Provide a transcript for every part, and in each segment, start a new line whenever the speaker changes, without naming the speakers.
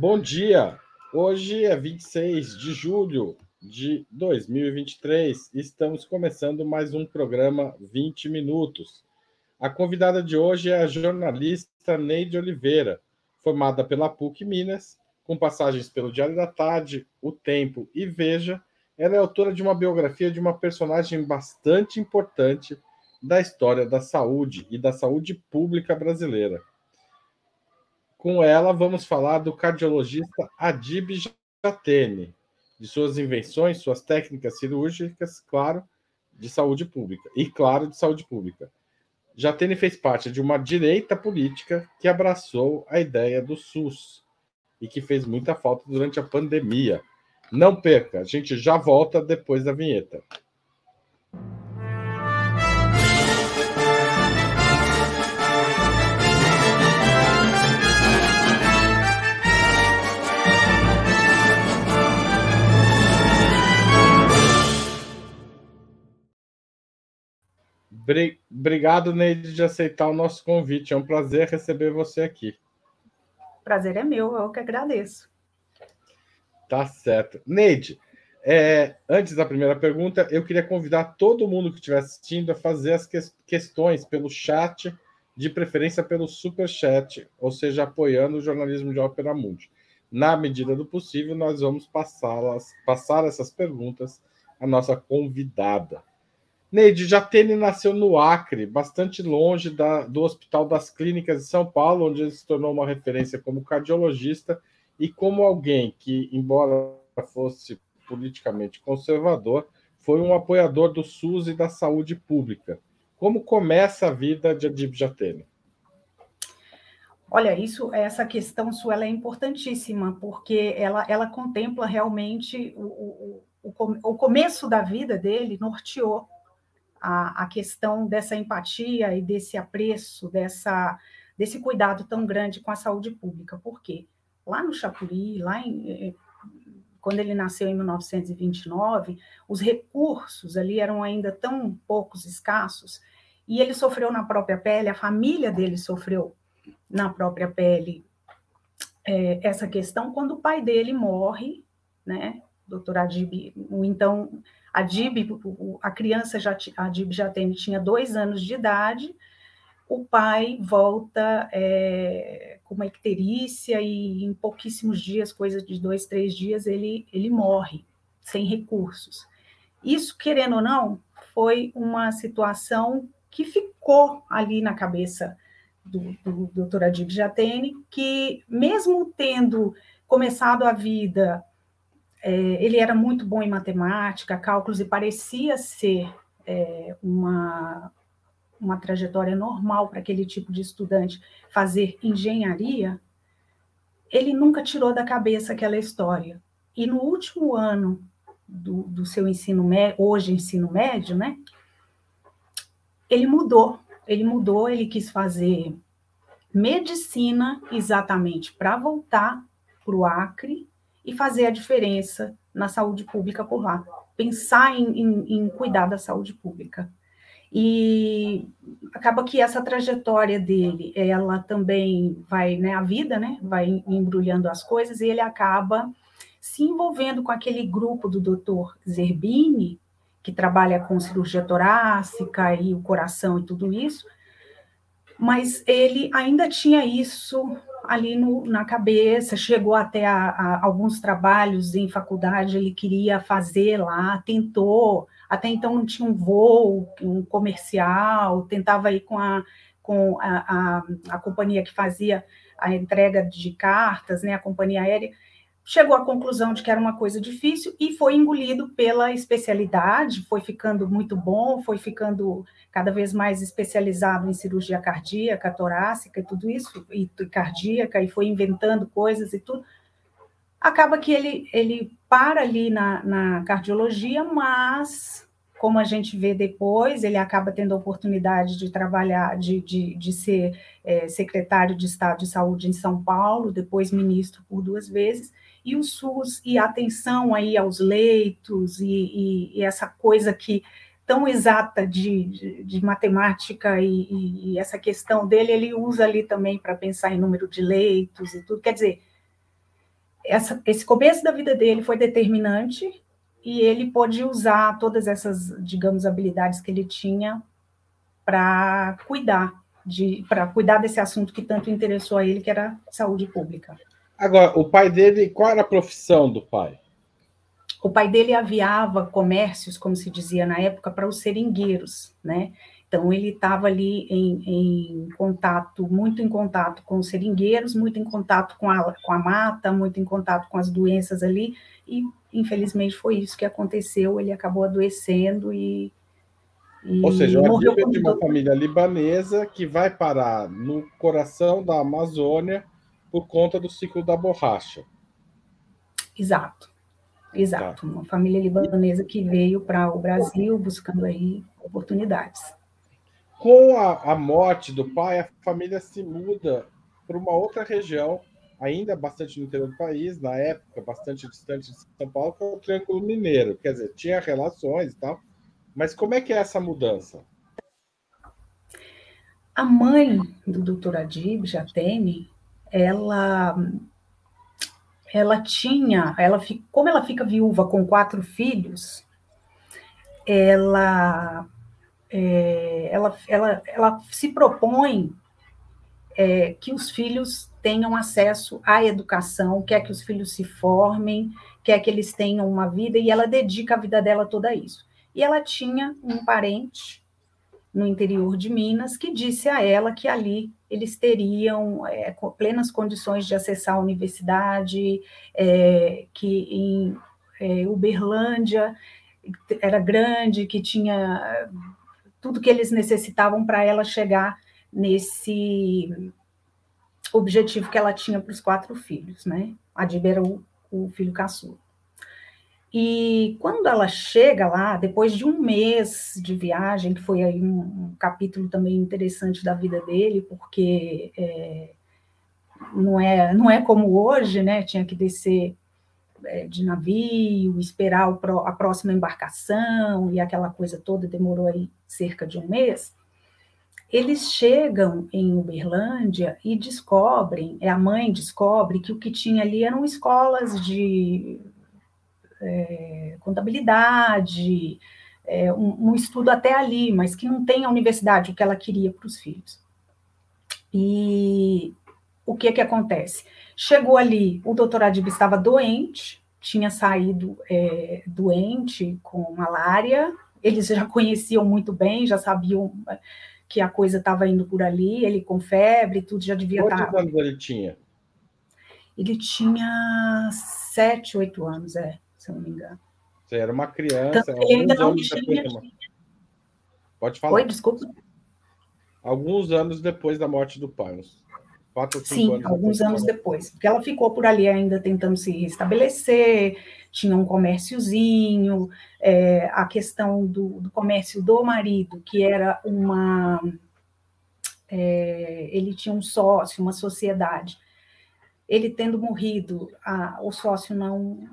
Bom dia! Hoje é 26 de julho de 2023 e estamos começando mais um programa 20 Minutos. A convidada de hoje é a jornalista Neide Oliveira, formada pela PUC Minas, com passagens pelo Diário da Tarde, O Tempo e Veja. Ela é autora de uma biografia de uma personagem bastante importante da história da saúde e da saúde pública brasileira. Com ela, vamos falar do cardiologista Adib Jatene, de suas invenções, suas técnicas cirúrgicas, claro, de saúde pública, e claro, de saúde pública. Jatene fez parte de uma direita política que abraçou a ideia do SUS e que fez muita falta durante a pandemia. Não perca, a gente já volta depois da vinheta. Obrigado, Neide, de aceitar o nosso convite. É um prazer receber você aqui.
Prazer é meu, eu que agradeço.
Tá certo. Neide, é, antes da primeira pergunta, eu queria convidar todo mundo que estiver assistindo a fazer as que questões pelo chat, de preferência pelo super chat, ou seja, apoiando o jornalismo de Ópera Mundi. Na medida do possível, nós vamos passá-las, passar essas perguntas à nossa convidada. Neide, Jatene nasceu no Acre, bastante longe da, do Hospital das Clínicas de São Paulo, onde ele se tornou uma referência como cardiologista e como alguém que, embora fosse politicamente conservador, foi um apoiador do SUS e da saúde pública. Como começa a vida de Adib Jatene?
Olha, isso, essa questão sua ela é importantíssima, porque ela, ela contempla realmente o, o, o, o começo da vida dele, norteou a, a questão dessa empatia e desse apreço, dessa, desse cuidado tão grande com a saúde pública. Por quê? Lá no Chapuri, lá em, eh, quando ele nasceu em 1929, os recursos ali eram ainda tão poucos, escassos, e ele sofreu na própria pele, a família dele sofreu na própria pele é, essa questão quando o pai dele morre, né? Doutor Adib, o então a Dib, a criança já, a Dib já tem, tinha dois anos de idade, o pai volta é, com uma icterícia e em pouquíssimos dias, coisa de dois, três dias, ele, ele morre, sem recursos. Isso, querendo ou não, foi uma situação que ficou ali na cabeça do, do, do Dr. Adib Jatene, que mesmo tendo começado a vida é, ele era muito bom em matemática, cálculos, e parecia ser é, uma, uma trajetória normal para aquele tipo de estudante fazer engenharia, ele nunca tirou da cabeça aquela história. E no último ano do, do seu ensino médio, hoje ensino médio, né? Ele mudou, ele mudou, ele quis fazer medicina exatamente para voltar para o Acre e fazer a diferença na saúde pública por lá. Pensar em, em, em cuidar da saúde pública. E acaba que essa trajetória dele, ela também vai, né, a vida, né, vai embrulhando as coisas e ele acaba se envolvendo com aquele grupo do doutor Zerbini, que trabalha com cirurgia torácica e o coração e tudo isso, mas ele ainda tinha isso ali no, na cabeça, chegou até a, a, alguns trabalhos em faculdade, ele queria fazer lá, tentou, até então não tinha um voo, um comercial, tentava ir com a, com a, a, a companhia que fazia a entrega de cartas, né, a companhia aérea, chegou à conclusão de que era uma coisa difícil e foi engolido pela especialidade, foi ficando muito bom, foi ficando cada vez mais especializado em cirurgia cardíaca, torácica e tudo isso, e cardíaca, e foi inventando coisas e tudo. Acaba que ele, ele para ali na, na cardiologia, mas, como a gente vê depois, ele acaba tendo a oportunidade de trabalhar, de, de, de ser é, secretário de Estado de Saúde em São Paulo, depois ministro por duas vezes, e o SUS e atenção aí aos leitos e, e, e essa coisa que tão exata de, de, de matemática e, e, essa questão dele, ele usa ali também para pensar em número de leitos e tudo. Quer dizer, essa, esse começo da vida dele foi determinante e ele pôde usar todas essas, digamos, habilidades que ele tinha para cuidar de para cuidar desse assunto que tanto interessou a ele, que era saúde pública.
Agora, o pai dele, qual era a profissão do pai?
O pai dele aviava comércios, como se dizia na época, para os seringueiros, né? Então ele estava ali em, em, contato, muito em contato com os seringueiros, muito em contato com a, com a mata, muito em contato com as doenças ali, e infelizmente foi isso que aconteceu. Ele acabou adoecendo e
e Ou seja, uma Bíblia de uma família libanesa que vai parar no coração da Amazônia por conta do ciclo da borracha.
Exato, exato. Tá. Uma família libanesa que veio para o Brasil buscando aí oportunidades.
Com a, a morte do pai, a família se muda para uma outra região, ainda bastante no interior do país, na época bastante distante de São Paulo, que é o Triângulo Mineiro. Quer dizer, tinha relações e tal, mas como é que é essa mudança?
A mãe do doutor Adib, Jatene, ela ela tinha, ela como ela fica viúva com quatro filhos, ela é, ela, ela, ela se propõe é, que os filhos tenham acesso à educação, quer que os filhos se formem, quer que eles tenham uma vida, e ela dedica a vida dela toda a isso. E ela tinha um parente no interior de Minas que disse a ela que ali eles teriam é, plenas condições de acessar a universidade, é, que em é, Uberlândia era grande, que tinha tudo que eles necessitavam para ela chegar nesse objetivo que ela tinha para os quatro filhos, né? A Dib era o, o filho caçula. E quando ela chega lá, depois de um mês de viagem, que foi aí um, um capítulo também interessante da vida dele, porque é, não, é, não é como hoje, né? Tinha que descer é, de navio, esperar o, a próxima embarcação e aquela coisa toda, demorou aí cerca de um mês. Eles chegam em Uberlândia e descobrem, é a mãe descobre que o que tinha ali eram escolas de é, contabilidade, é, um, um, estudo até ali, mas que não tem a universidade, o que ela queria para os filhos. E o que que acontece? Chegou ali, o doutor Adib estava doente, tinha saído é, doente com malária, eles já conheciam muito bem, já sabiam que a coisa estava indo por ali, ele com febre, tudo já devia
estar. Quantos tá anos ele tinha?
Ele tinha sete, oito anos, é se eu não me engano.
Você era uma criança.
Tanto ele ainda não tinha.
Pode falar.
Oi, desculpa.
Alguns anos depois da morte do pai,
quatro ou cinco Sim, anos alguns depois anos depois, porque ela ficou por ali ainda tentando se restabelecer, tinha um comérciozinho, é, a questão do, do, comércio do marido, que era uma. É, ele tinha um sócio, uma sociedade. Ele tendo morrido, a, o sócio não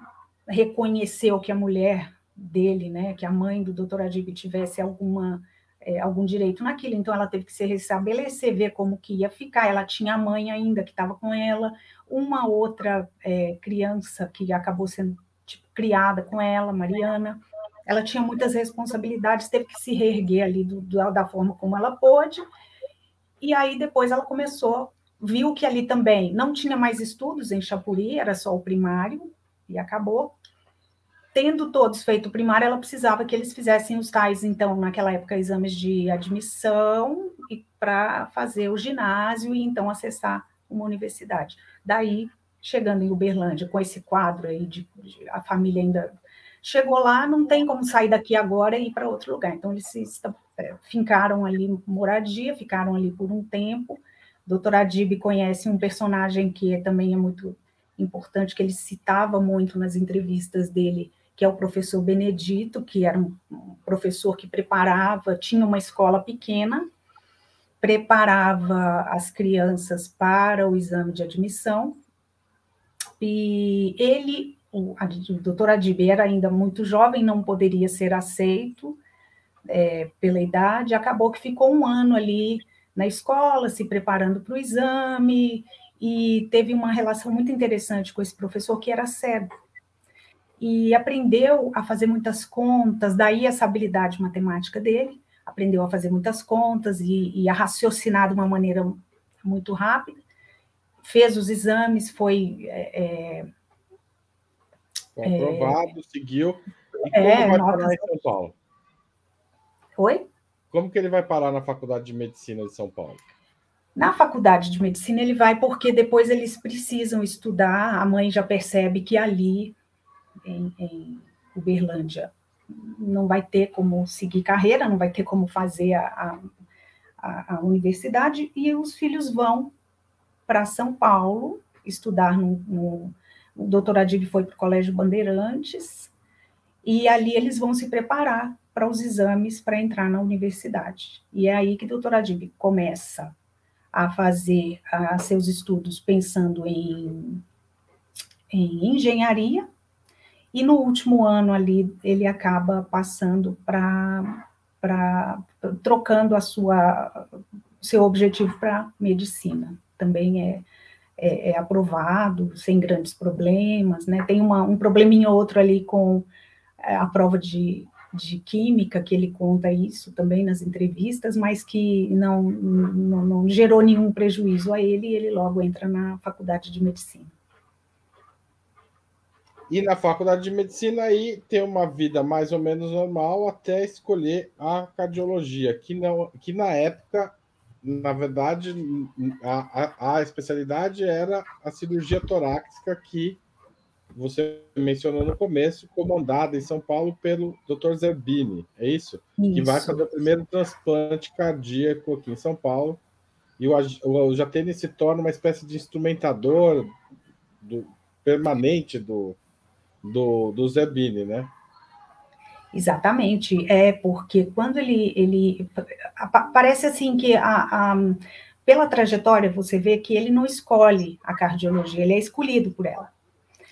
reconheceu que a mulher dele, né, que a mãe do doutor Adib tivesse alguma é, algum direito naquilo, então ela teve que se restabelecer, ver como que ia ficar. Ela tinha a mãe ainda que estava com ela, uma outra é, criança que acabou sendo tipo, criada com ela, Mariana. Ela tinha muitas responsabilidades, teve que se reerguer ali do, do, da forma como ela pôde. E aí depois ela começou, viu que ali também não tinha mais estudos em Chapuri, era só o primário, e acabou. Tendo todos feito o primário, ela precisava que eles fizessem os tais, então, naquela época, exames de admissão e para fazer o ginásio e então acessar uma universidade. Daí, chegando em Uberlândia, com esse quadro aí de, de a família ainda chegou lá, não tem como sair daqui agora e ir para outro lugar. Então, eles se é, fincaram ali moradia, ficaram ali por um tempo. Doutor Adib conhece um personagem que também é muito importante que ele citava muito nas entrevistas dele, que é o professor Benedito, que era um professor que preparava, tinha uma escola pequena, preparava as crianças para o exame de admissão, e ele, o, o doutor Adib, era ainda muito jovem, não poderia ser aceito é, pela idade, acabou que ficou um ano ali na escola, se preparando para o exame, e teve uma relação muito interessante com esse professor que era cego. E aprendeu a fazer muitas contas, daí essa habilidade matemática dele, aprendeu a fazer muitas contas e, e a raciocinar de uma maneira muito rápida, fez os exames, foi. É,
é aprovado, é, seguiu. E como é, vai parar em São Paulo?
Oi?
Como que ele vai parar na Faculdade de Medicina de São Paulo?
Na faculdade de medicina ele vai porque depois eles precisam estudar, a mãe já percebe que ali, em, em Uberlândia, não vai ter como seguir carreira, não vai ter como fazer a, a, a universidade, e os filhos vão para São Paulo estudar no, no o doutor Adib foi para o Colégio Bandeirantes, e ali eles vão se preparar para os exames para entrar na universidade. E é aí que o doutor Adib começa a fazer a seus estudos pensando em, em engenharia, e no último ano ali ele acaba passando para trocando a sua seu objetivo para medicina. Também é, é, é, aprovado sem grandes problemas, né? Tem uma, um probleminha ou outro ali com é, a prova de de química, que ele conta isso também nas entrevistas, mas que não, não, não gerou nenhum prejuízo a ele e ele logo entra na faculdade de medicina.
E na faculdade de medicina aí tem uma vida mais ou menos normal até escolher a cardiologia, que, não, que na época, na verdade, a, a, a especialidade era a cirurgia torácica que você mencionou no começo, comandada em São Paulo pelo Dr. Zerbini, é isso? isso? Que vai fazer o primeiro transplante cardíaco aqui em São Paulo. E o, o Jatene se torna uma espécie de instrumentador do, permanente do, do, do Zerbini, né?
Exatamente, é porque quando ele, ele parece assim que a, a, pela trajetória você vê que ele não escolhe a cardiologia, ele é escolhido por ela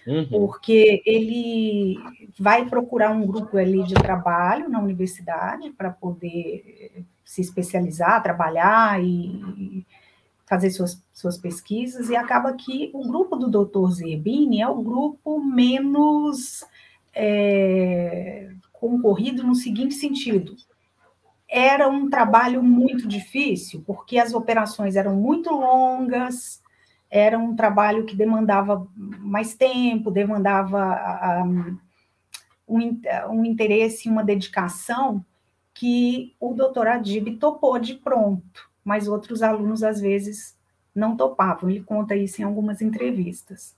uhum. porque ele vai procurar um grupo ali de trabalho na universidade para poder se especializar, trabalhar e fazer suas, suas pesquisas, e acaba que o grupo do Dr. Zerbini é o grupo menos é, concorrido no seguinte sentido. Era um trabalho muito difícil, porque as operações eram muito longas, era um trabalho que demandava mais tempo, demandava um, um interesse, uma dedicação que o doutor Adib topou de pronto, mas outros alunos às vezes não topavam. Ele conta isso em algumas entrevistas.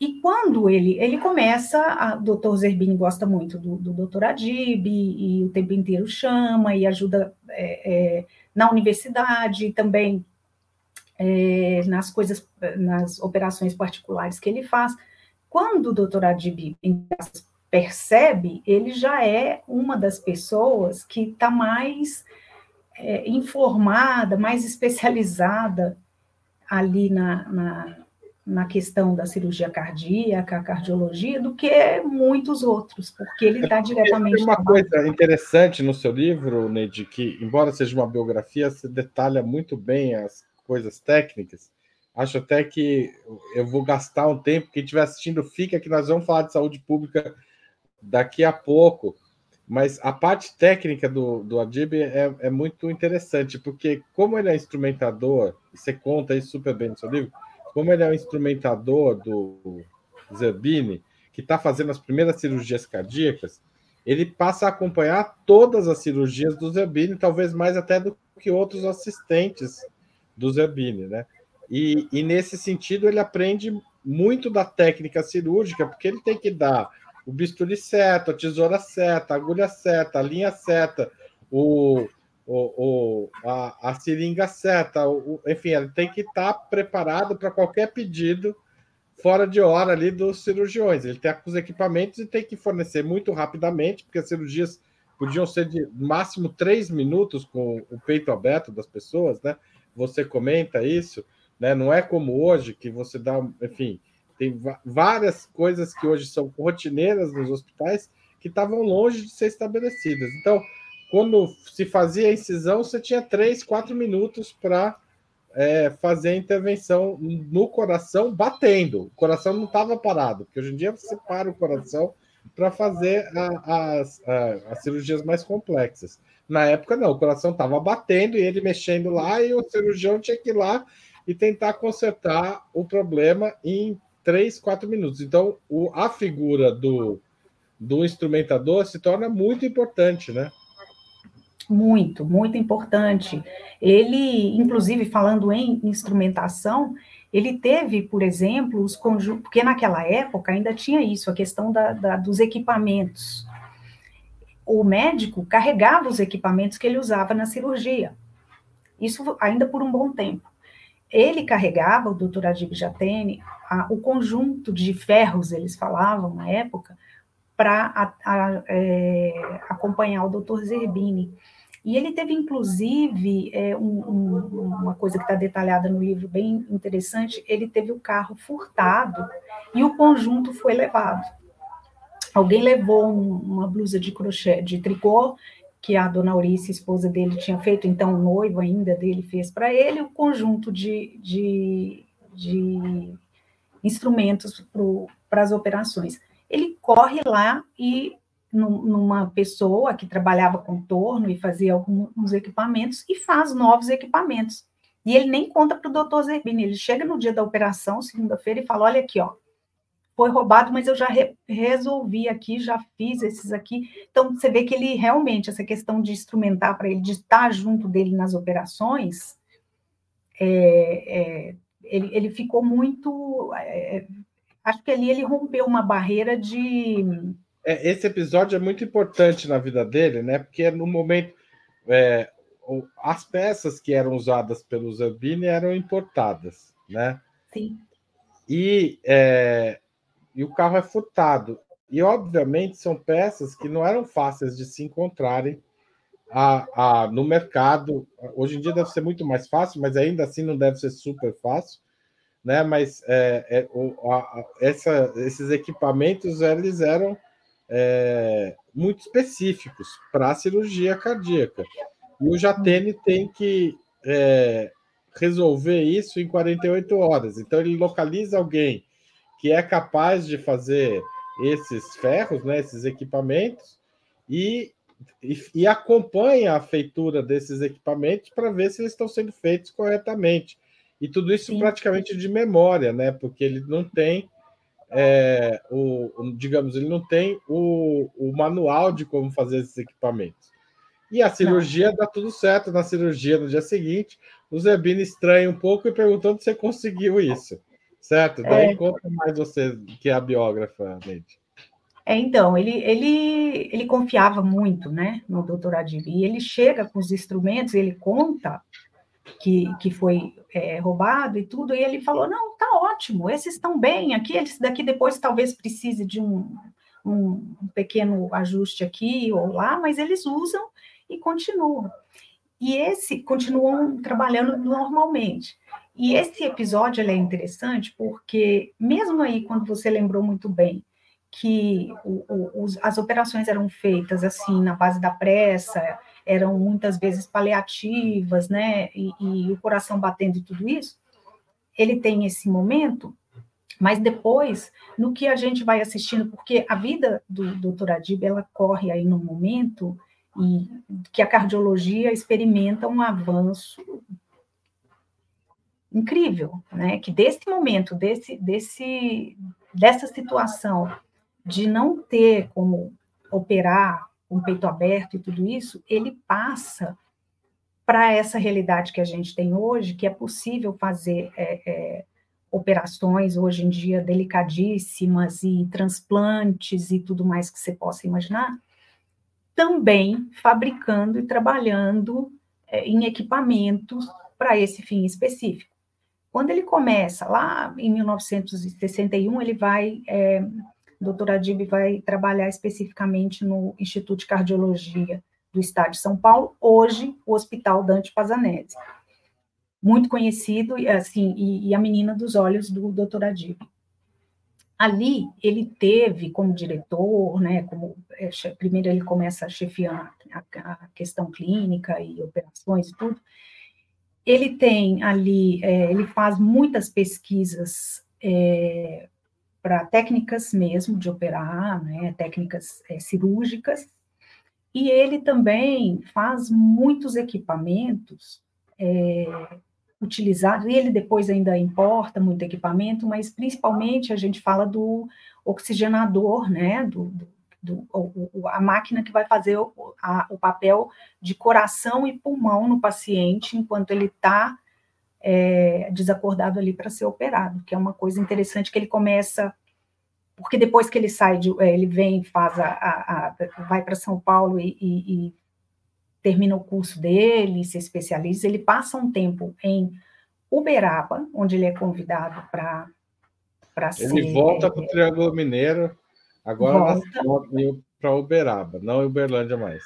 E quando ele, ele começa, o doutor Zerbini gosta muito do, do doutor Adib, e, e, o tempo inteiro chama e ajuda é, é, na universidade, também é, nas coisas, nas operações particulares que ele faz. Quando o doutor Adib percebe, ele já é uma das pessoas que está mais é, informada, mais especializada ali na, na, na, questão da cirurgia cardíaca, cardiologia, do que muitos outros, porque ele está diretamente.
Tem uma coisa interessante no seu livro, Neide, que, embora seja uma biografia, você detalha muito bem as coisas técnicas, acho até que eu vou gastar um tempo. Quem estiver assistindo, fica que nós vamos falar de saúde pública daqui a pouco. Mas a parte técnica do, do Adib é, é muito interessante, porque como ele é instrumentador, você conta isso super bem no seu livro, como ele é o instrumentador do Zerbini, que está fazendo as primeiras cirurgias cardíacas, ele passa a acompanhar todas as cirurgias do Zerbini, talvez mais até do que outros assistentes do Zerbini, né? E, e nesse sentido ele aprende muito da técnica cirúrgica, porque ele tem que dar o bisturi certo, a tesoura certa, a agulha certa, a linha certa, o, o, o a, a, seringa certa, o, enfim, ele tem que estar preparado para qualquer pedido fora de hora ali dos cirurgiões. Ele tem os equipamentos e tem que fornecer muito rapidamente, porque as cirurgias podiam ser de máximo três minutos com o peito aberto das pessoas, né? Você comenta isso, né? Não é como hoje que você dá, enfim, tem várias coisas que hoje são rotineiras nos hospitais que estavam longe de ser estabelecidas. Então, quando se fazia a incisão, você tinha três, quatro minutos para é, fazer a intervenção no coração batendo. O coração não estava parado, porque hoje em dia você para o coração para fazer as cirurgias mais complexas. Na época, não, o coração estava batendo e ele mexendo lá, e o cirurgião tinha que ir lá e tentar consertar o problema em três, quatro minutos. Então, o, a figura do, do instrumentador se torna muito importante, né?
Muito, muito importante. Ele, inclusive, falando em instrumentação, ele teve, por exemplo, os conjuntos, porque naquela época ainda tinha isso, a questão da, da, dos equipamentos. O médico carregava os equipamentos que ele usava na cirurgia. Isso ainda por um bom tempo. Ele carregava, o doutor Adib Jatene, o conjunto de ferros, eles falavam na época, para é, acompanhar o doutor Zerbini. E ele teve, inclusive, é, um, um, uma coisa que está detalhada no livro, bem interessante: ele teve o carro furtado e o conjunto foi levado. Alguém levou um, uma blusa de crochê, de tricô, que a dona Aurice, esposa dele, tinha feito, então o noivo ainda dele fez para ele, o um conjunto de, de, de instrumentos para as operações. Ele corre lá e numa pessoa que trabalhava com torno e fazia alguns equipamentos e faz novos equipamentos. E ele nem conta para o doutor Zerbini, ele chega no dia da operação, segunda-feira, e fala: olha aqui, ó, foi roubado, mas eu já re resolvi aqui, já fiz esses aqui. Então, você vê que ele realmente, essa questão de instrumentar para ele, de estar junto dele nas operações, é, é, ele, ele ficou muito. É, acho que ali ele rompeu uma barreira de
é, esse episódio é muito importante na vida dele, né? Porque no momento é, as peças que eram usadas pelo Zerbini eram importadas, né?
Sim.
E, é, e o carro é furtado. E, obviamente, são peças que não eram fáceis de se encontrarem a, a, no mercado. Hoje em dia deve ser muito mais fácil, mas ainda assim não deve ser super fácil. Né? Mas é, é, o, a, essa, esses equipamentos eles eram é, muito específicos para a cirurgia cardíaca. E o Jatene tem que é, resolver isso em 48 horas. Então, ele localiza alguém que é capaz de fazer esses ferros, né, esses equipamentos, e, e, e acompanha a feitura desses equipamentos para ver se eles estão sendo feitos corretamente. E tudo isso Sim. praticamente de memória, né? Porque ele não tem é, o, digamos, ele não tem o, o manual de como fazer esses equipamentos. E a cirurgia não. dá tudo certo. Na cirurgia, no dia seguinte, o Zebini estranha um pouco e perguntando se você conseguiu isso. Certo? Daí é. conta mais você, que é a biógrafa, Neide.
É, então, ele, ele, ele confiava muito né, no doutor Adib. E ele chega com os instrumentos, ele conta que, que foi é, roubado e tudo, e ele falou: não, tá ótimo, esses estão bem aqui, esse daqui depois talvez precise de um, um, um pequeno ajuste aqui ou lá, mas eles usam e continuam. E esse continuam trabalhando normalmente. E esse episódio é interessante porque, mesmo aí, quando você lembrou muito bem que o, o, os, as operações eram feitas assim, na base da pressa, eram muitas vezes paliativas, né, e, e o coração batendo e tudo isso, ele tem esse momento, mas depois, no que a gente vai assistindo, porque a vida do doutor Adib, ela corre aí no momento e que a cardiologia experimenta um avanço incrível, né? Que desse momento, desse, desse, dessa situação de não ter como operar com o peito aberto e tudo isso, ele passa para essa realidade que a gente tem hoje, que é possível fazer é, é, operações hoje em dia delicadíssimas e transplantes e tudo mais que você possa imaginar, também fabricando e trabalhando é, em equipamentos para esse fim específico. Quando ele começa, lá em 1961, ele vai é, o doutor Adib vai trabalhar especificamente no Instituto de Cardiologia do Estado de São Paulo, hoje o Hospital Dante Pazanese. Muito conhecido, assim, e, e a menina dos olhos do doutor Adib. Ali, ele teve como diretor, né, como, é, primeiro ele começa a chefiar a, a questão clínica e operações e tudo, ele tem ali, é, ele faz muitas pesquisas é, para técnicas mesmo de operar, né, técnicas é, cirúrgicas, e ele também faz muitos equipamentos é, utilizados, e ele depois ainda importa muito equipamento, mas principalmente a gente fala do oxigenador, né, do, do, do o, a máquina que vai fazer o, a, o papel de coração e pulmão no paciente enquanto ele está é, desacordado ali para ser operado, que é uma coisa interessante que ele começa porque depois que ele sai, de, é, ele vem, faz a, a, a vai para São Paulo e, e, e, termina o curso dele, se especializa, ele passa um tempo em Uberaba, onde ele é convidado para para
ser. Ele volta para o Triângulo Mineiro, agora para Uberaba, não Uberlândia mais.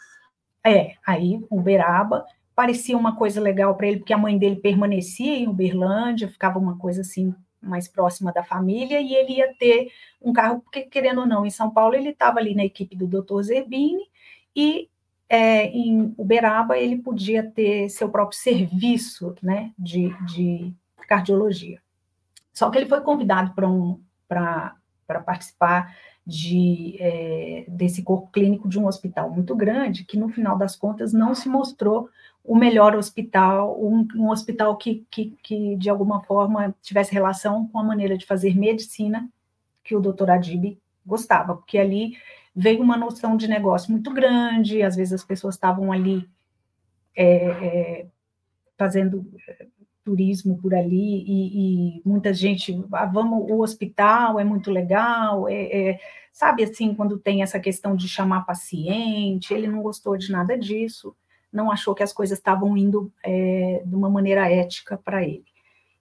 É, aí Uberaba parecia uma coisa legal para ele, porque a mãe dele permanecia em Uberlândia, ficava uma coisa assim mais próxima da família, e ele ia ter um carro, porque querendo ou não, em São Paulo ele estava ali na equipe do Dr. Zerbini, e é, em Uberaba ele podia ter seu próprio serviço né, de, de cardiologia. Só que ele foi convidado para um, participar de, é, desse corpo clínico de um hospital muito grande, que no final das contas não se mostrou o melhor hospital, um, um hospital que, que, que, de alguma forma tivesse relação com a maneira de fazer medicina que o doutor Adib gostava, porque ali veio uma noção de negócio muito grande, às vezes as pessoas estavam ali é, é, fazendo turismo por ali e, e, muita gente, ah, vamos, o hospital é muito legal, é, é, sabe assim, quando tem essa questão de chamar paciente, ele não gostou de nada disso, não achou que as coisas estavam indo é, de uma maneira ética para ele.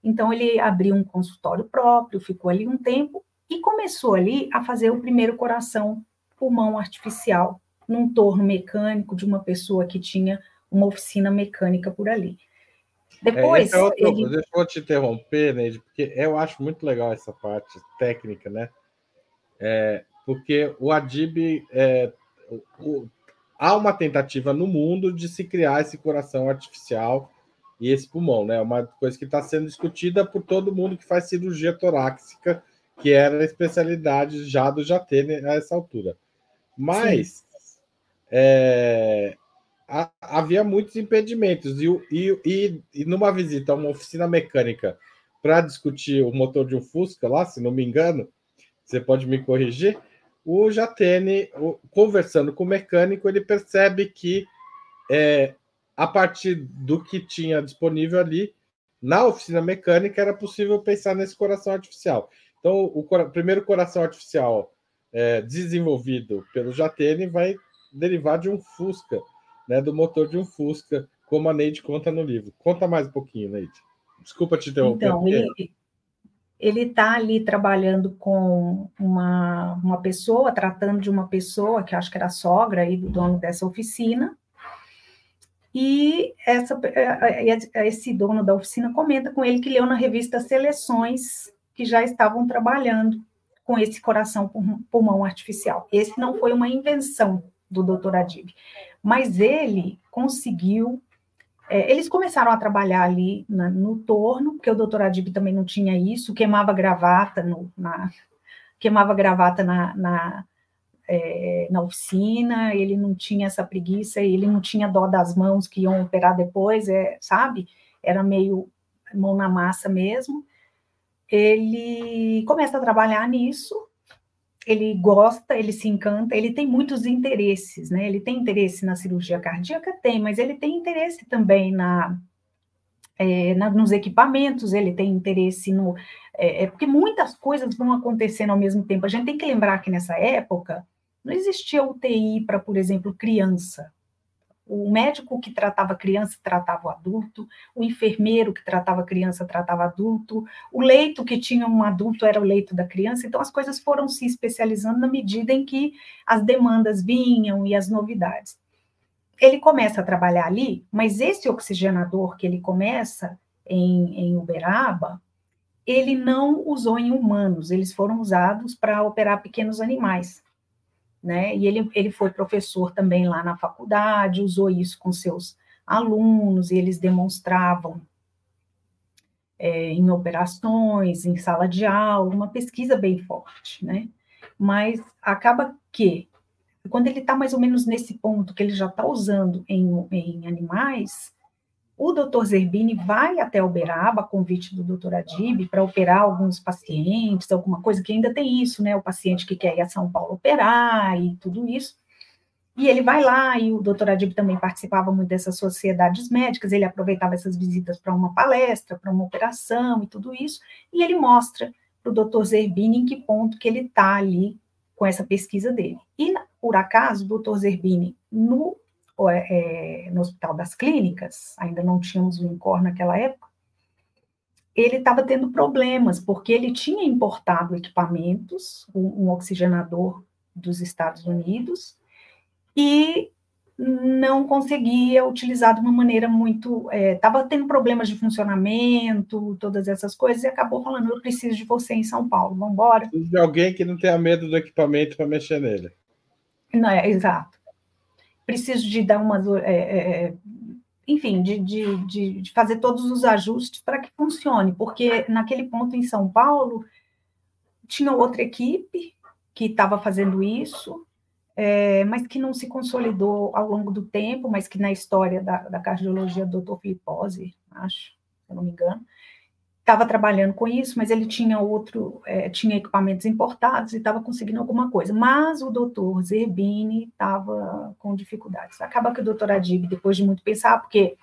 Então, ele abriu um consultório próprio, ficou ali um tempo e começou ali a fazer o primeiro coração pulmão artificial, num torno mecânico de uma pessoa que tinha uma oficina mecânica por ali.
Depois. É, é outro, ele... Deixa eu te interromper, Neide, porque eu acho muito legal essa parte técnica, né? É, porque o Adib é, o, há uma tentativa no mundo de se criar esse coração artificial e esse pulmão, né? Uma coisa que está sendo discutida por todo mundo que faz cirurgia torácica, que era a especialidade já do Jatene a essa altura. Mas é, a, havia muitos impedimentos, e, e, e, e numa visita a uma oficina mecânica para discutir o motor de um Fusca lá, se não me engano, você pode me corrigir o Jatene, conversando com o mecânico, ele percebe que é, a partir do que tinha disponível ali, na oficina mecânica, era possível pensar nesse coração artificial. Então, o primeiro coração artificial é, desenvolvido pelo Jatene vai derivar de um Fusca, né, do motor de um Fusca, como a Neide conta no livro. Conta mais um pouquinho, Neide. Desculpa te interromper.
Então, ele, está ali trabalhando com uma, uma pessoa, tratando de uma pessoa, que acho que era sogra aí do dono dessa oficina, e essa, é, é, é, esse dono da oficina comenta com ele que leu na revista Seleções que já estavam trabalhando com esse coração pulmão artificial. Esse não foi uma invenção do Dr. Adib, mas ele conseguiu é, eles começaram a trabalhar ali na, no torno, porque o doutor Adib também não tinha isso, queimava gravata no, na, queimava gravata na, na, é, na, oficina, ele não tinha essa preguiça, ele não tinha dó das mãos que iam operar depois, é, sabe? Era meio mão na massa mesmo. Ele começa a trabalhar nisso, ele gosta, ele se encanta, ele tem muitos interesses, né? Ele tem interesse na cirurgia cardíaca? Tem, mas ele tem interesse também na, é, na nos equipamentos, ele tem interesse no. É, é, porque muitas coisas vão acontecendo ao mesmo tempo. A gente tem que lembrar que nessa época não existia UTI para, por exemplo, criança. O médico que tratava criança tratava o adulto, o enfermeiro que tratava criança tratava adulto, o leito que tinha um adulto era o leito da criança. Então, as coisas foram se especializando na medida em que as demandas vinham e as novidades. Ele começa a trabalhar ali, mas esse oxigenador que ele começa em, em Uberaba, ele não usou em humanos, eles foram usados para operar pequenos animais né? E ele, ele foi professor também lá na faculdade, usou isso com seus alunos, e eles demonstravam é, em operações, em sala de aula, uma pesquisa bem forte, né? Mas acaba que, quando ele está mais ou menos nesse ponto que ele já está usando em, em animais, o doutor Zerbini vai até Uberaba, convite do doutor Adib, para operar alguns pacientes, alguma coisa que ainda tem isso, né? O paciente que quer ir a São Paulo operar e tudo isso. E ele vai lá, e o doutor Adib também participava muito dessas sociedades médicas, ele aproveitava essas visitas para uma palestra, para uma operação e tudo isso, e ele mostra para o doutor Zerbini em que ponto que ele está ali com essa pesquisa dele. E, por acaso, o doutor Zerbini, no, é, no Hospital das Clínicas, ainda não tínhamos o INCOR naquela época, ele estava tendo problemas, porque ele tinha importado equipamentos, um, um oxigenador dos Estados Unidos, e não conseguia utilizar de uma maneira muito. Estava é, tendo problemas de funcionamento, todas essas coisas, e acabou falando: eu preciso de você em São Paulo, vamos embora.
De alguém que não tenha medo do equipamento para mexer nele.
Não, é, exato. Preciso de dar umas. É, é, é enfim, de, de, de, fazer todos os ajustes para que funcione, porque naquele ponto em São Paulo tinha outra equipe que estava fazendo isso, é, mas que não se consolidou ao longo do tempo, mas que na história da, da cardiologia do Dr. Filipose, acho, se eu não me engano, estava trabalhando com isso, mas ele tinha outro, é, tinha equipamentos importados e estava conseguindo alguma coisa. Mas o doutor Zerbini estava com dificuldades. Acaba que o doutor Adib, depois de muito pensar, porque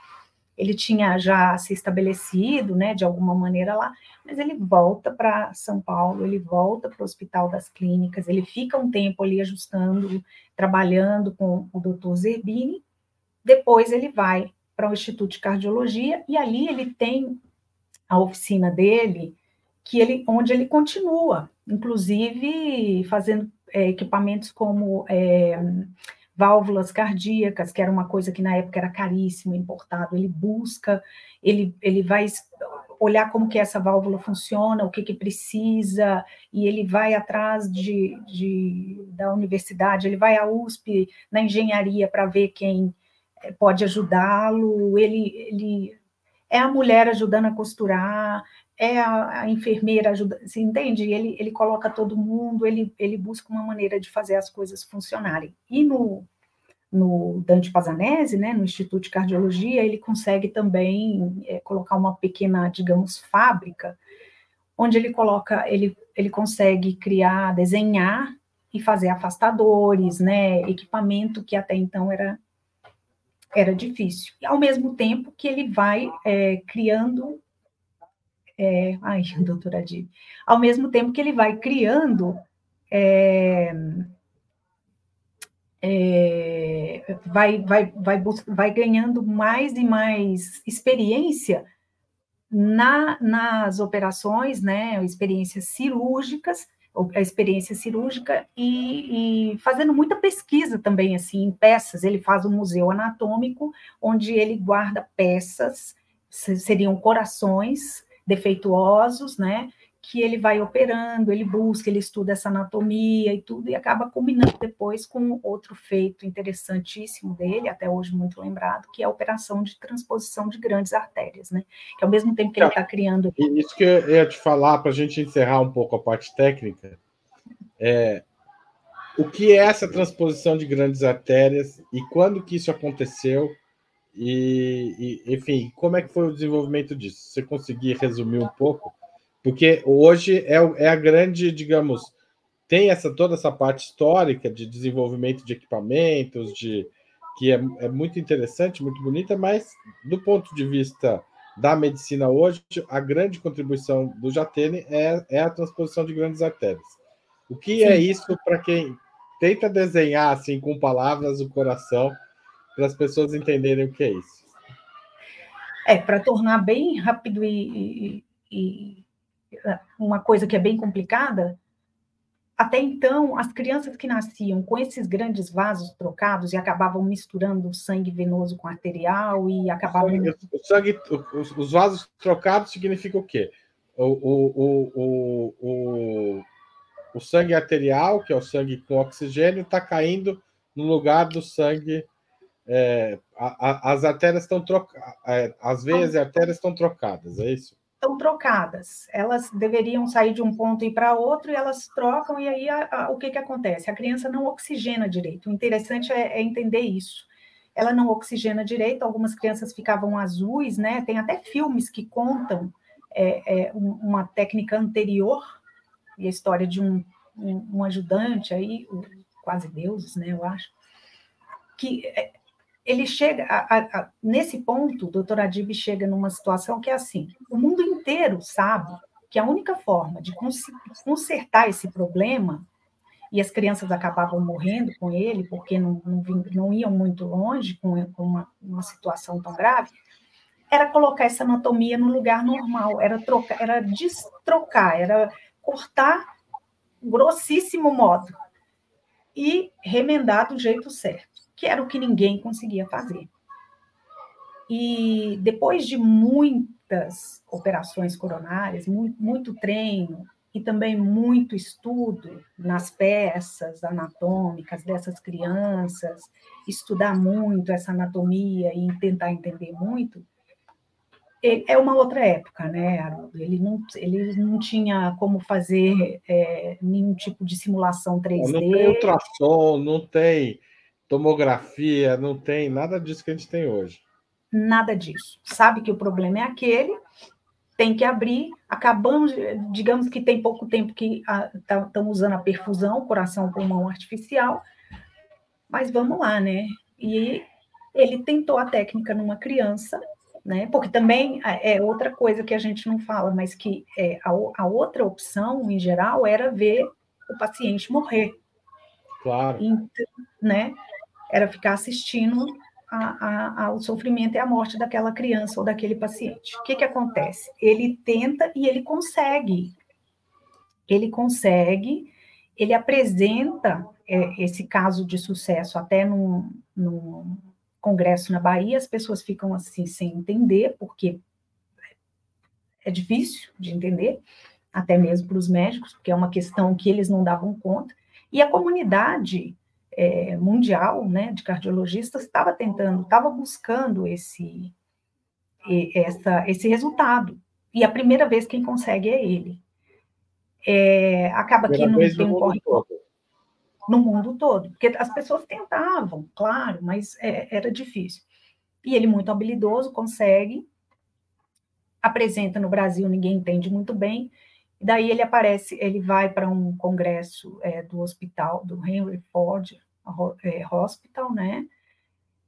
ele tinha já se estabelecido, né, de alguma maneira lá, mas ele volta para São Paulo, ele volta para o Hospital das Clínicas, ele fica um tempo ali ajustando, trabalhando com o doutor Zerbini, depois ele vai para o Instituto de Cardiologia, e ali ele tem a oficina dele, que ele, onde ele continua, inclusive fazendo é, equipamentos como... É, válvulas cardíacas, que era uma coisa que na época era caríssimo, importado, ele busca, ele, ele vai olhar como que essa válvula funciona, o que, que precisa, e ele vai atrás de, de da universidade, ele vai à USP, na engenharia, para ver quem eh, pode ajudá-lo, ele, ele é a mulher ajudando a costurar, é a, a enfermeira ajuda, você entende? Ele, ele coloca todo mundo, ele, ele busca uma maneira de fazer as coisas funcionarem. E no, no Dante Pazanese, né, no Instituto de Cardiologia, ele consegue também é, colocar uma pequena, digamos, fábrica, onde ele coloca, ele, ele consegue criar, desenhar e fazer afastadores, né, equipamento que até então era era difícil. E ao mesmo tempo que ele vai é, criando é, ai, doutora Adib, ao mesmo tempo que ele vai criando, é, é, vai, vai, vai, vai ganhando mais e mais experiência na, nas operações, né, experiências cirúrgicas, a experiência cirúrgica e, e, fazendo muita pesquisa também assim em peças. Ele faz um museu anatômico onde ele guarda peças, seriam corações defeituosos, né? Que ele vai operando, ele busca, ele estuda essa anatomia e tudo, e acaba combinando depois com outro feito interessantíssimo dele, até hoje muito lembrado, que é a operação de transposição de grandes artérias, né? Que ao mesmo tempo que ele está criando.
Isso que eu ia te falar, para a gente encerrar um pouco a parte técnica, é, o que é essa transposição de grandes artérias e quando que isso aconteceu e, e, enfim, como é que foi o desenvolvimento disso? Você conseguir resumir um pouco? Porque hoje é, é a grande, digamos, tem essa toda essa parte histórica de desenvolvimento de equipamentos, de que é, é muito interessante, muito bonita, mas do ponto de vista da medicina hoje, a grande contribuição do Jatene é, é a transposição de grandes artérias. O que é Sim. é isso para quem tenta desenhar assim com palavras o coração? para as pessoas entenderem o que é isso.
É, para tornar bem rápido e, e, e, uma coisa que é bem complicada, até então, as crianças que nasciam com esses grandes vasos trocados e acabavam misturando o sangue venoso com arterial e acabavam.
O sangue, os, os vasos trocados significa o quê? O, o, o, o, o, sangue arterial, que é o sangue com oxigênio, está caindo no lugar do sangue é, as artérias estão trocadas, é, as veias e artérias estão trocadas, é isso?
Estão trocadas. Elas deveriam sair de um ponto e ir para outro e elas trocam, e aí a, a, o que, que acontece? A criança não oxigena direito. O interessante é, é entender isso. Ela não oxigena direito, algumas crianças ficavam azuis, né? Tem até filmes que contam é, é, uma técnica anterior, e a história de um, um, um ajudante aí, quase deuses, né? Eu acho, que é, ele chega a, a, nesse ponto, o doutor Adib chega numa situação que é assim: o mundo inteiro sabe que a única forma de consertar esse problema, e as crianças acabavam morrendo com ele, porque não, não, não iam muito longe com, com uma, uma, situação tão grave, era colocar essa anatomia no lugar normal, era trocar, era destrocar, era cortar grossíssimo modo e remendar do jeito certo que era o que ninguém conseguia fazer. E depois de muitas operações coronárias, muito, muito treino e também muito estudo nas peças anatômicas dessas crianças, estudar muito essa anatomia e tentar entender muito, é uma outra época, né, Ele não, ele não tinha como fazer é, nenhum tipo de simulação 3D.
Não tem ultrassom, não tem tomografia, não tem nada disso que a gente tem hoje.
Nada disso. Sabe que o problema é aquele, tem que abrir. Acabamos, digamos que tem pouco tempo que estamos tá, usando a perfusão, coração-pulmão artificial, mas vamos lá, né? E ele tentou a técnica numa criança, né? Porque também é, é outra coisa que a gente não fala, mas que é, a, a outra opção, em geral, era ver o paciente morrer.
Claro.
Então, né? Era ficar assistindo a, a, ao sofrimento e à morte daquela criança ou daquele paciente. O que, que acontece? Ele tenta e ele consegue. Ele consegue, ele apresenta é, esse caso de sucesso até num, num congresso na Bahia, as pessoas ficam assim sem entender, porque é difícil de entender, até mesmo para os médicos, porque é uma questão que eles não davam conta. E a comunidade é, mundial né, de cardiologistas estava tentando, estava buscando esse, essa, esse resultado. E a primeira vez quem consegue é ele. É, acaba que não tem
no corre
no mundo todo, porque as pessoas tentavam, claro, mas é, era difícil. E ele, muito habilidoso, consegue, apresenta no Brasil, ninguém entende muito bem, Daí ele aparece, ele vai para um congresso é, do hospital, do Henry Ford é, Hospital, né?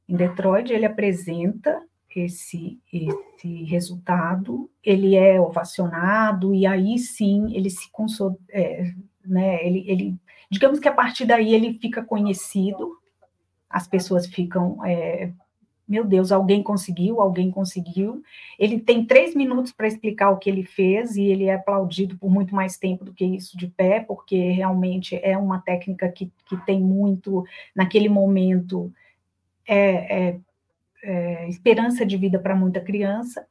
Em Detroit, ele apresenta esse, esse resultado, ele é ovacionado, e aí sim ele se console, é, né? Ele, ele, digamos que a partir daí ele fica conhecido, as pessoas ficam é, meu Deus, alguém conseguiu, alguém conseguiu. Ele tem três minutos para explicar o que ele fez e ele é aplaudido por muito mais tempo do que isso de pé, porque realmente é uma técnica que, que tem muito, naquele momento, é, é, é esperança de vida para muita criança.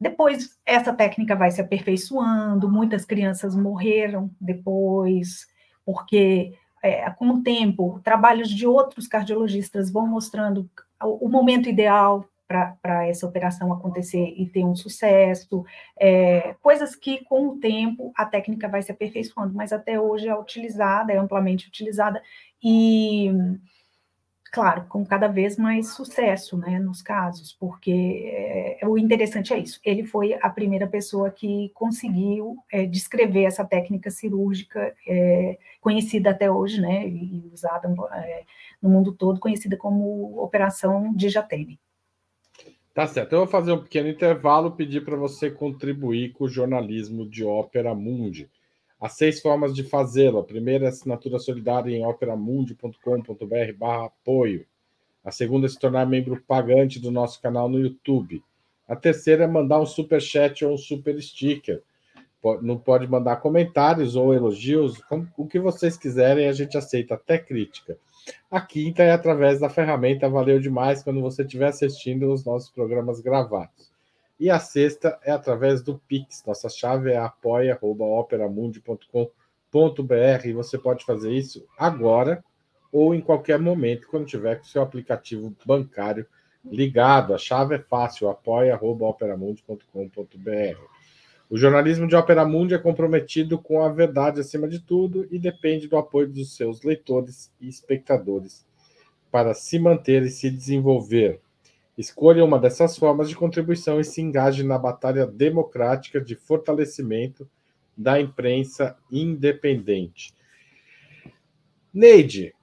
Depois, essa técnica vai se aperfeiçoando, muitas crianças morreram depois, porque é, com o tempo, trabalhos de outros cardiologistas vão mostrando o momento ideal para essa operação acontecer e ter um sucesso, é, coisas que com o tempo a técnica vai se aperfeiçoando, mas até hoje é utilizada, é amplamente utilizada e claro, com cada vez mais sucesso, né, nos casos, porque é, o interessante é isso, ele foi a primeira pessoa que conseguiu é, descrever essa técnica cirúrgica é, conhecida até hoje, né, e usada é, no mundo todo, conhecida como Operação Dijatene.
Tá certo, eu vou fazer um pequeno intervalo, pedir para você contribuir com o jornalismo de Ópera Mundi. Há seis formas de fazê-lo. A primeira é assinatura solidária em operamundi.com.br barra apoio. A segunda é se tornar membro pagante do nosso canal no YouTube. A terceira é mandar um super chat ou um super sticker. Não pode mandar comentários ou elogios, o que vocês quiserem, a gente aceita até crítica. A quinta é através da ferramenta Valeu Demais quando você estiver assistindo os nossos programas gravados. E a sexta é através do Pix. Nossa chave é apoia.operamundi.com.br. Você pode fazer isso agora ou em qualquer momento, quando tiver com seu aplicativo bancário ligado. A chave é fácil, apoia.operamundi.com.br. O jornalismo de Opera Mundi é comprometido com a verdade acima de tudo e depende do apoio dos seus leitores e espectadores para se manter e se desenvolver. Escolha uma dessas formas de contribuição e se engaje na batalha democrática de fortalecimento da imprensa independente. Neide,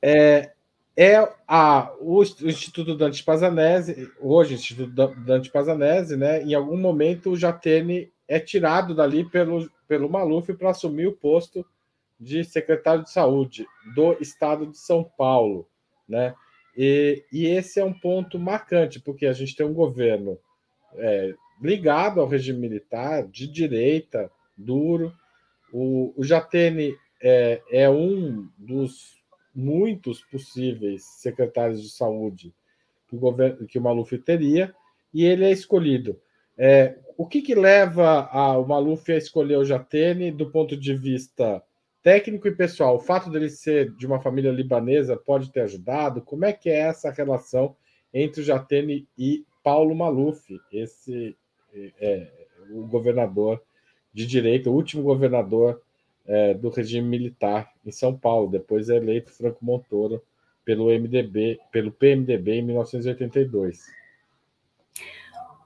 é, é a, o Instituto Dante Pazanese, hoje Instituto Dante Pazanese, né, em algum momento o Jatene é tirado dali pelo, pelo Maluf para assumir o posto de secretário de saúde do estado de São Paulo, né? E, e esse é um ponto marcante, porque a gente tem um governo é, ligado ao regime militar, de direita, duro. O, o Jatene é, é um dos muitos possíveis secretários de saúde que o, governo, que o Maluf teria, e ele é escolhido. É, o que, que leva a, o Maluf a escolher o Jatene do ponto de vista técnico e pessoal? O fato dele ser de uma família libanesa pode ter ajudado? Como é que é essa relação entre o Jatene e Paulo Maluf, esse é, o governador de direita, o último governador é, do regime militar em São Paulo. Depois é eleito Franco Montoro pelo MDB, pelo PMDB em 1982.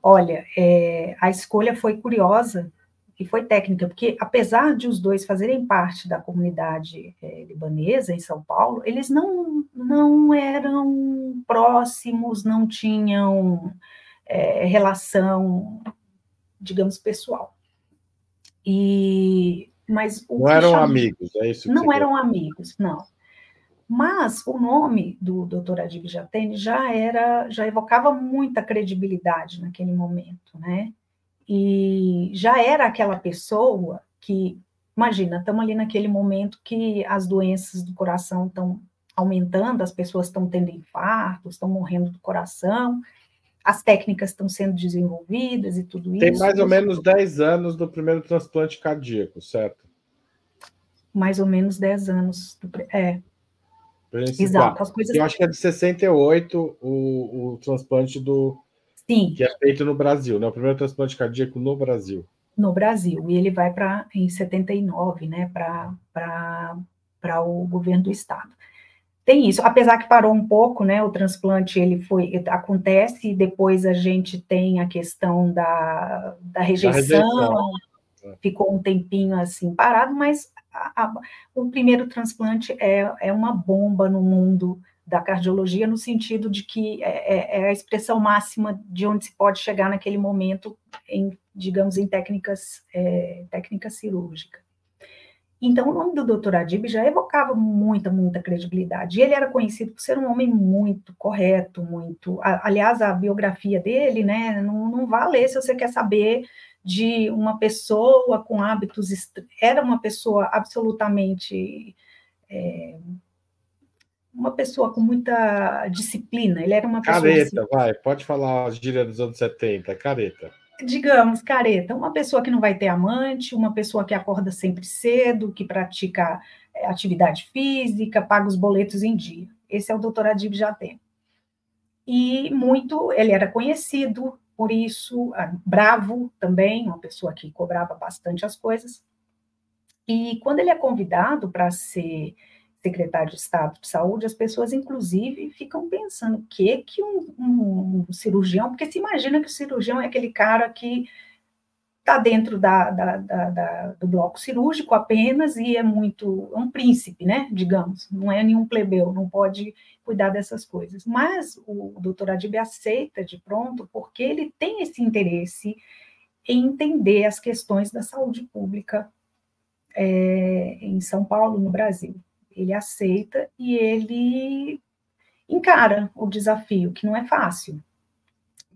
Olha, é, a escolha foi curiosa e foi técnica, porque apesar de os dois fazerem parte da comunidade é, libanesa em São Paulo, eles não, não eram próximos, não tinham é, relação, digamos, pessoal. E mas
não eram chama... amigos, é isso?
não eram quer. amigos, não. Mas o nome do Dr. Adib Jatene já era, já evocava muita credibilidade naquele momento, né? E já era aquela pessoa que, imagina, estamos ali naquele momento que as doenças do coração estão aumentando, as pessoas estão tendo infartos, estão morrendo do coração, as técnicas estão sendo desenvolvidas e tudo
Tem
isso.
Tem mais ou menos 10 anos do primeiro transplante cardíaco, certo?
Mais ou menos 10 anos. Do, é.
Exato. As coisas... Eu acho que é de 68 o, o transplante do.
Sim.
Que é feito no Brasil, né? O primeiro transplante cardíaco no Brasil.
No Brasil. E ele vai para em 79, né? Para o governo do estado tem isso, apesar que parou um pouco, né? O transplante ele foi acontece e depois a gente tem a questão da, da rejeição, da rejeição. Ficou um tempinho assim parado, mas a, a, o primeiro transplante é, é uma bomba no mundo da cardiologia no sentido de que é, é, é a expressão máxima de onde se pode chegar naquele momento em, digamos, em técnicas é, técnica cirúrgica. Então, o nome do Dr. Adib já evocava muita, muita credibilidade. E ele era conhecido por ser um homem muito correto, muito. Aliás, a biografia dele, né, não, não vale se você quer saber de uma pessoa com hábitos. Era uma pessoa absolutamente. É, uma pessoa com muita disciplina. Ele era uma
pessoa. Careta, assim, vai, pode falar as gírias dos anos 70, careta
digamos, careta, uma pessoa que não vai ter amante, uma pessoa que acorda sempre cedo, que pratica é, atividade física, paga os boletos em dia. Esse é o doutor Adib Jatem. E muito, ele era conhecido por isso, bravo também, uma pessoa que cobrava bastante as coisas. E quando ele é convidado para ser secretário de Estado de Saúde, as pessoas, inclusive, ficam pensando o que que um, um, cirurgião, porque se imagina que o cirurgião é aquele cara que está dentro da, da, da, do bloco cirúrgico apenas e é muito, é um príncipe, né, digamos, não é nenhum plebeu, não pode cuidar dessas coisas. Mas o doutor Adib aceita de pronto porque ele tem esse interesse em entender as questões da saúde pública é, em São Paulo, no Brasil ele aceita e ele encara o desafio, que não é fácil,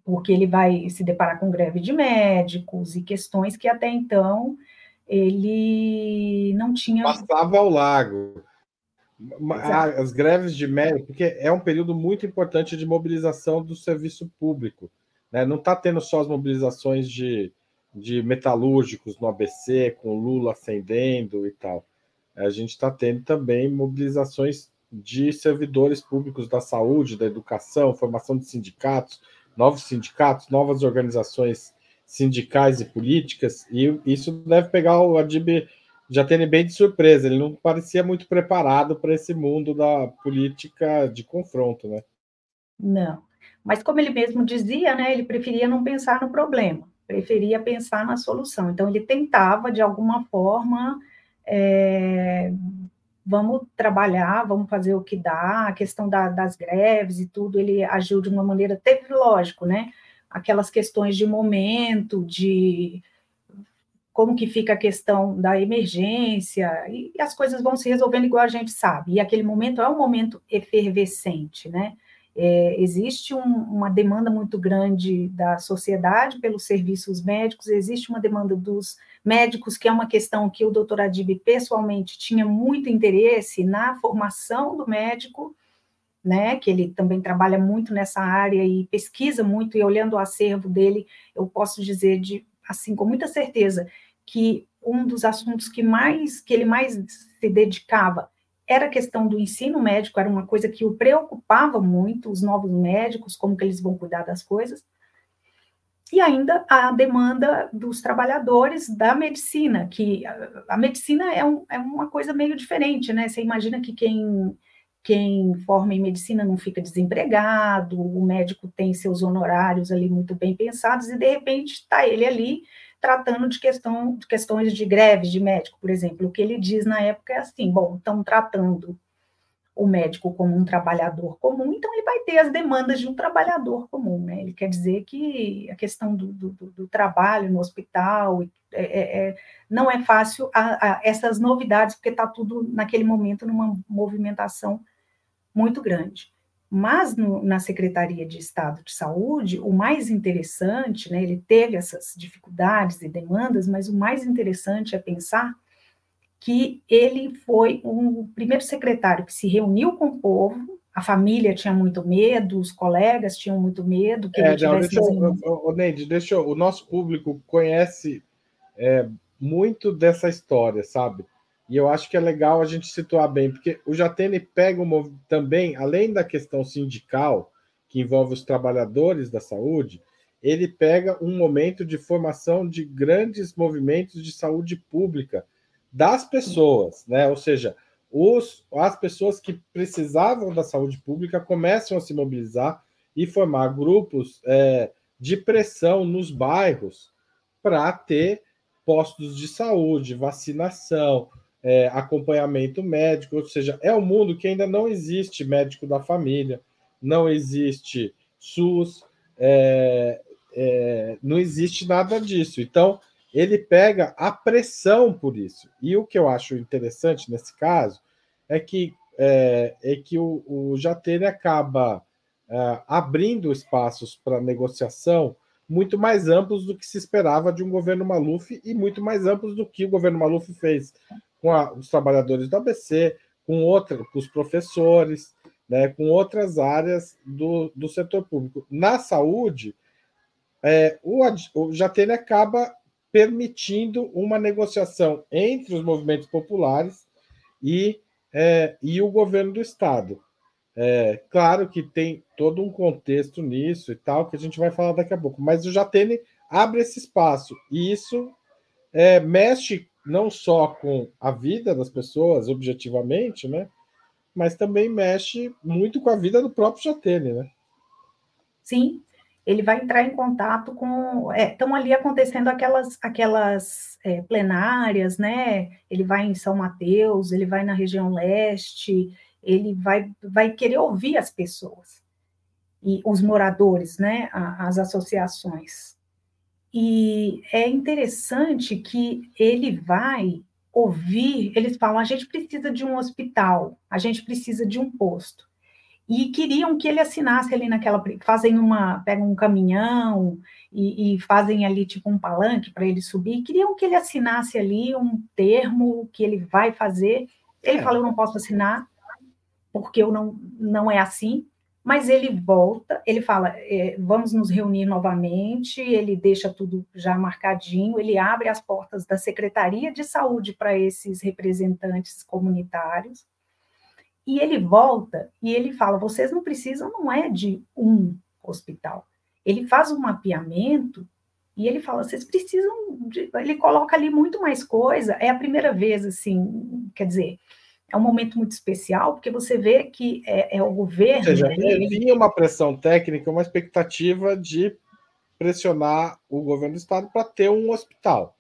porque ele vai se deparar com greve de médicos e questões que até então ele não tinha.
Passava ao lago. Exato. As greves de médicos, porque é um período muito importante de mobilização do serviço público. Né? Não está tendo só as mobilizações de, de metalúrgicos no ABC, com Lula ascendendo e tal a gente está tendo também mobilizações de servidores públicos da saúde, da educação, formação de sindicatos, novos sindicatos, novas organizações sindicais e políticas, e isso deve pegar o Adib Jatene bem de surpresa. Ele não parecia muito preparado para esse mundo da política de confronto, né?
Não. Mas como ele mesmo dizia, né, ele preferia não pensar no problema, preferia pensar na solução. Então ele tentava de alguma forma é, vamos trabalhar, vamos fazer o que dá, a questão da, das greves e tudo, ele agiu de uma maneira, teve lógico, né? Aquelas questões de momento, de como que fica a questão da emergência, e, e as coisas vão se resolvendo igual a gente sabe. E aquele momento é um momento efervescente, né? É, existe um, uma demanda muito grande da sociedade pelos serviços médicos, existe uma demanda dos médicos, que é uma questão que o doutor Adib pessoalmente tinha muito interesse na formação do médico, né, que ele também trabalha muito nessa área e pesquisa muito, e olhando o acervo dele, eu posso dizer de assim com muita certeza que um dos assuntos que mais que ele mais se dedicava era a questão do ensino médico, era uma coisa que o preocupava muito, os novos médicos, como que eles vão cuidar das coisas. E ainda a demanda dos trabalhadores da medicina, que a, a medicina é, um, é uma coisa meio diferente, né? Você imagina que quem quem forma em medicina não fica desempregado, o médico tem seus honorários ali muito bem pensados, e de repente está ele ali tratando de, questão, de questões de greves de médico, por exemplo. O que ele diz na época é assim: bom, estão tratando o médico como um trabalhador comum, então ele vai ter as demandas de um trabalhador comum, né? Ele quer dizer que a questão do, do, do trabalho no hospital é, é, é, não é fácil a, a essas novidades, porque está tudo naquele momento numa movimentação muito grande. Mas no, na Secretaria de Estado de Saúde, o mais interessante, né, ele teve essas dificuldades e demandas, mas o mais interessante é pensar que ele foi o primeiro secretário que se reuniu com o povo, a família tinha muito medo, os colegas tinham muito medo que é, ele
não, deixa eu, o, Neide, deixa eu, o nosso público conhece é, muito dessa história, sabe? E eu acho que é legal a gente situar bem, porque o Jatene pega um, também, além da questão sindical, que envolve os trabalhadores da saúde, ele pega um momento de formação de grandes movimentos de saúde pública das pessoas, né? Ou seja, os, as pessoas que precisavam da saúde pública começam a se mobilizar e formar grupos é, de pressão nos bairros para ter postos de saúde, vacinação, é, acompanhamento médico, ou seja, é um mundo que ainda não existe médico da família, não existe SUS, é, é, não existe nada disso. Então, ele pega a pressão por isso. E o que eu acho interessante nesse caso é que, é, é que o, o Jatene acaba é, abrindo espaços para negociação muito mais amplos do que se esperava de um governo Maluf e muito mais amplos do que o governo Maluf fez com a, os trabalhadores do ABC, com outra, com os professores, né, com outras áreas do, do setor público. Na saúde, é, o, o Jatene acaba permitindo uma negociação entre os movimentos populares e, é, e o governo do Estado. É, claro que tem todo um contexto nisso e tal, que a gente vai falar daqui a pouco, mas o Jatene abre esse espaço, e isso é, mexe não só com a vida das pessoas objetivamente, né? Mas também mexe muito com a vida do próprio Jatene, né?
Sim, ele vai entrar em contato com. Estão é, ali acontecendo aquelas, aquelas é, plenárias, né? Ele vai em São Mateus, ele vai na região leste, ele vai, vai querer ouvir as pessoas e os moradores, né? As associações. E é interessante que ele vai ouvir, eles falam: a gente precisa de um hospital, a gente precisa de um posto. E queriam que ele assinasse ali naquela. Fazem uma. pegam um caminhão e, e fazem ali tipo um palanque para ele subir. Queriam que ele assinasse ali um termo que ele vai fazer. Ele é. fala: eu não posso assinar, porque eu não, não é assim mas ele volta, ele fala, é, vamos nos reunir novamente, ele deixa tudo já marcadinho, ele abre as portas da Secretaria de Saúde para esses representantes comunitários, E ele volta e ele fala: vocês não precisam, não é de um hospital. Ele faz um mapeamento e ele fala: vocês precisam. De... Ele coloca ali muito mais coisa. É a primeira vez, assim, quer dizer, é um momento muito especial, porque você vê que é, é o governo. Ou
seja, ele... vinha uma pressão técnica, uma expectativa de pressionar o governo do estado para ter um hospital.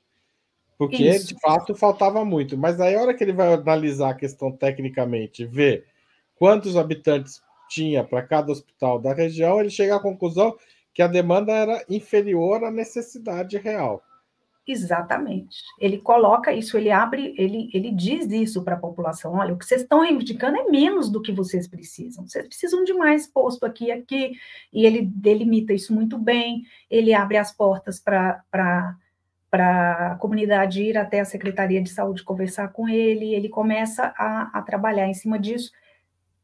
Porque, Isso. de fato, faltava muito. Mas aí, a hora que ele vai analisar a questão tecnicamente, ver quantos habitantes tinha para cada hospital da região, ele chega à conclusão que a demanda era inferior à necessidade real.
Exatamente. Ele coloca isso, ele abre, ele, ele diz isso para a população: olha, o que vocês estão reivindicando é menos do que vocês precisam. Vocês precisam de mais posto aqui e aqui. E ele delimita isso muito bem, ele abre as portas para para a comunidade ir até a Secretaria de Saúde conversar com ele, ele começa a, a, trabalhar em cima disso.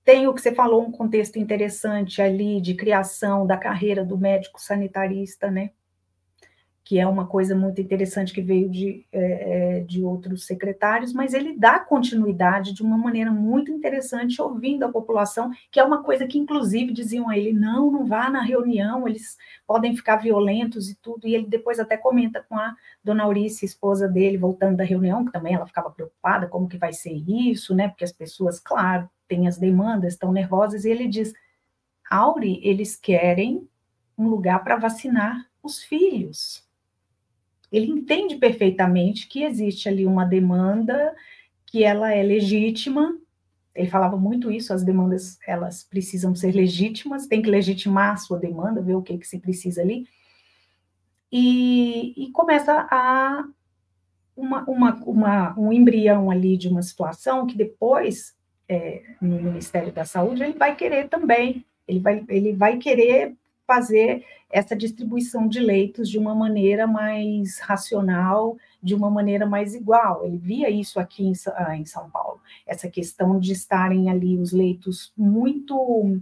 Tem o que você falou, um contexto interessante ali de criação da carreira do médico sanitarista, né? Que é uma coisa muito interessante que veio de, é, é, de outros secretários, mas ele dá continuidade de uma maneira muito interessante, ouvindo a população, que é uma coisa que, inclusive, diziam a ele: não, não vá na reunião, eles podem ficar violentos e tudo. E ele depois até comenta com a dona Aurice, esposa dele, voltando da reunião, que também ela ficava preocupada: como que vai ser isso, né? Porque as pessoas, claro, têm as demandas, estão nervosas, e ele diz: Auri, eles querem um lugar para vacinar os filhos ele entende perfeitamente que existe ali uma demanda que ela é legítima. Ele falava muito isso, as demandas elas precisam ser legítimas, tem que legitimar a sua demanda, ver o que, que se precisa ali. E, e começa a uma, uma, uma, um embrião ali de uma situação que depois, é, no Ministério da Saúde, ele vai querer também, ele vai, ele vai querer fazer essa distribuição de leitos de uma maneira mais racional, de uma maneira mais igual. Ele via isso aqui em, ah, em São Paulo, essa questão de estarem ali os leitos muito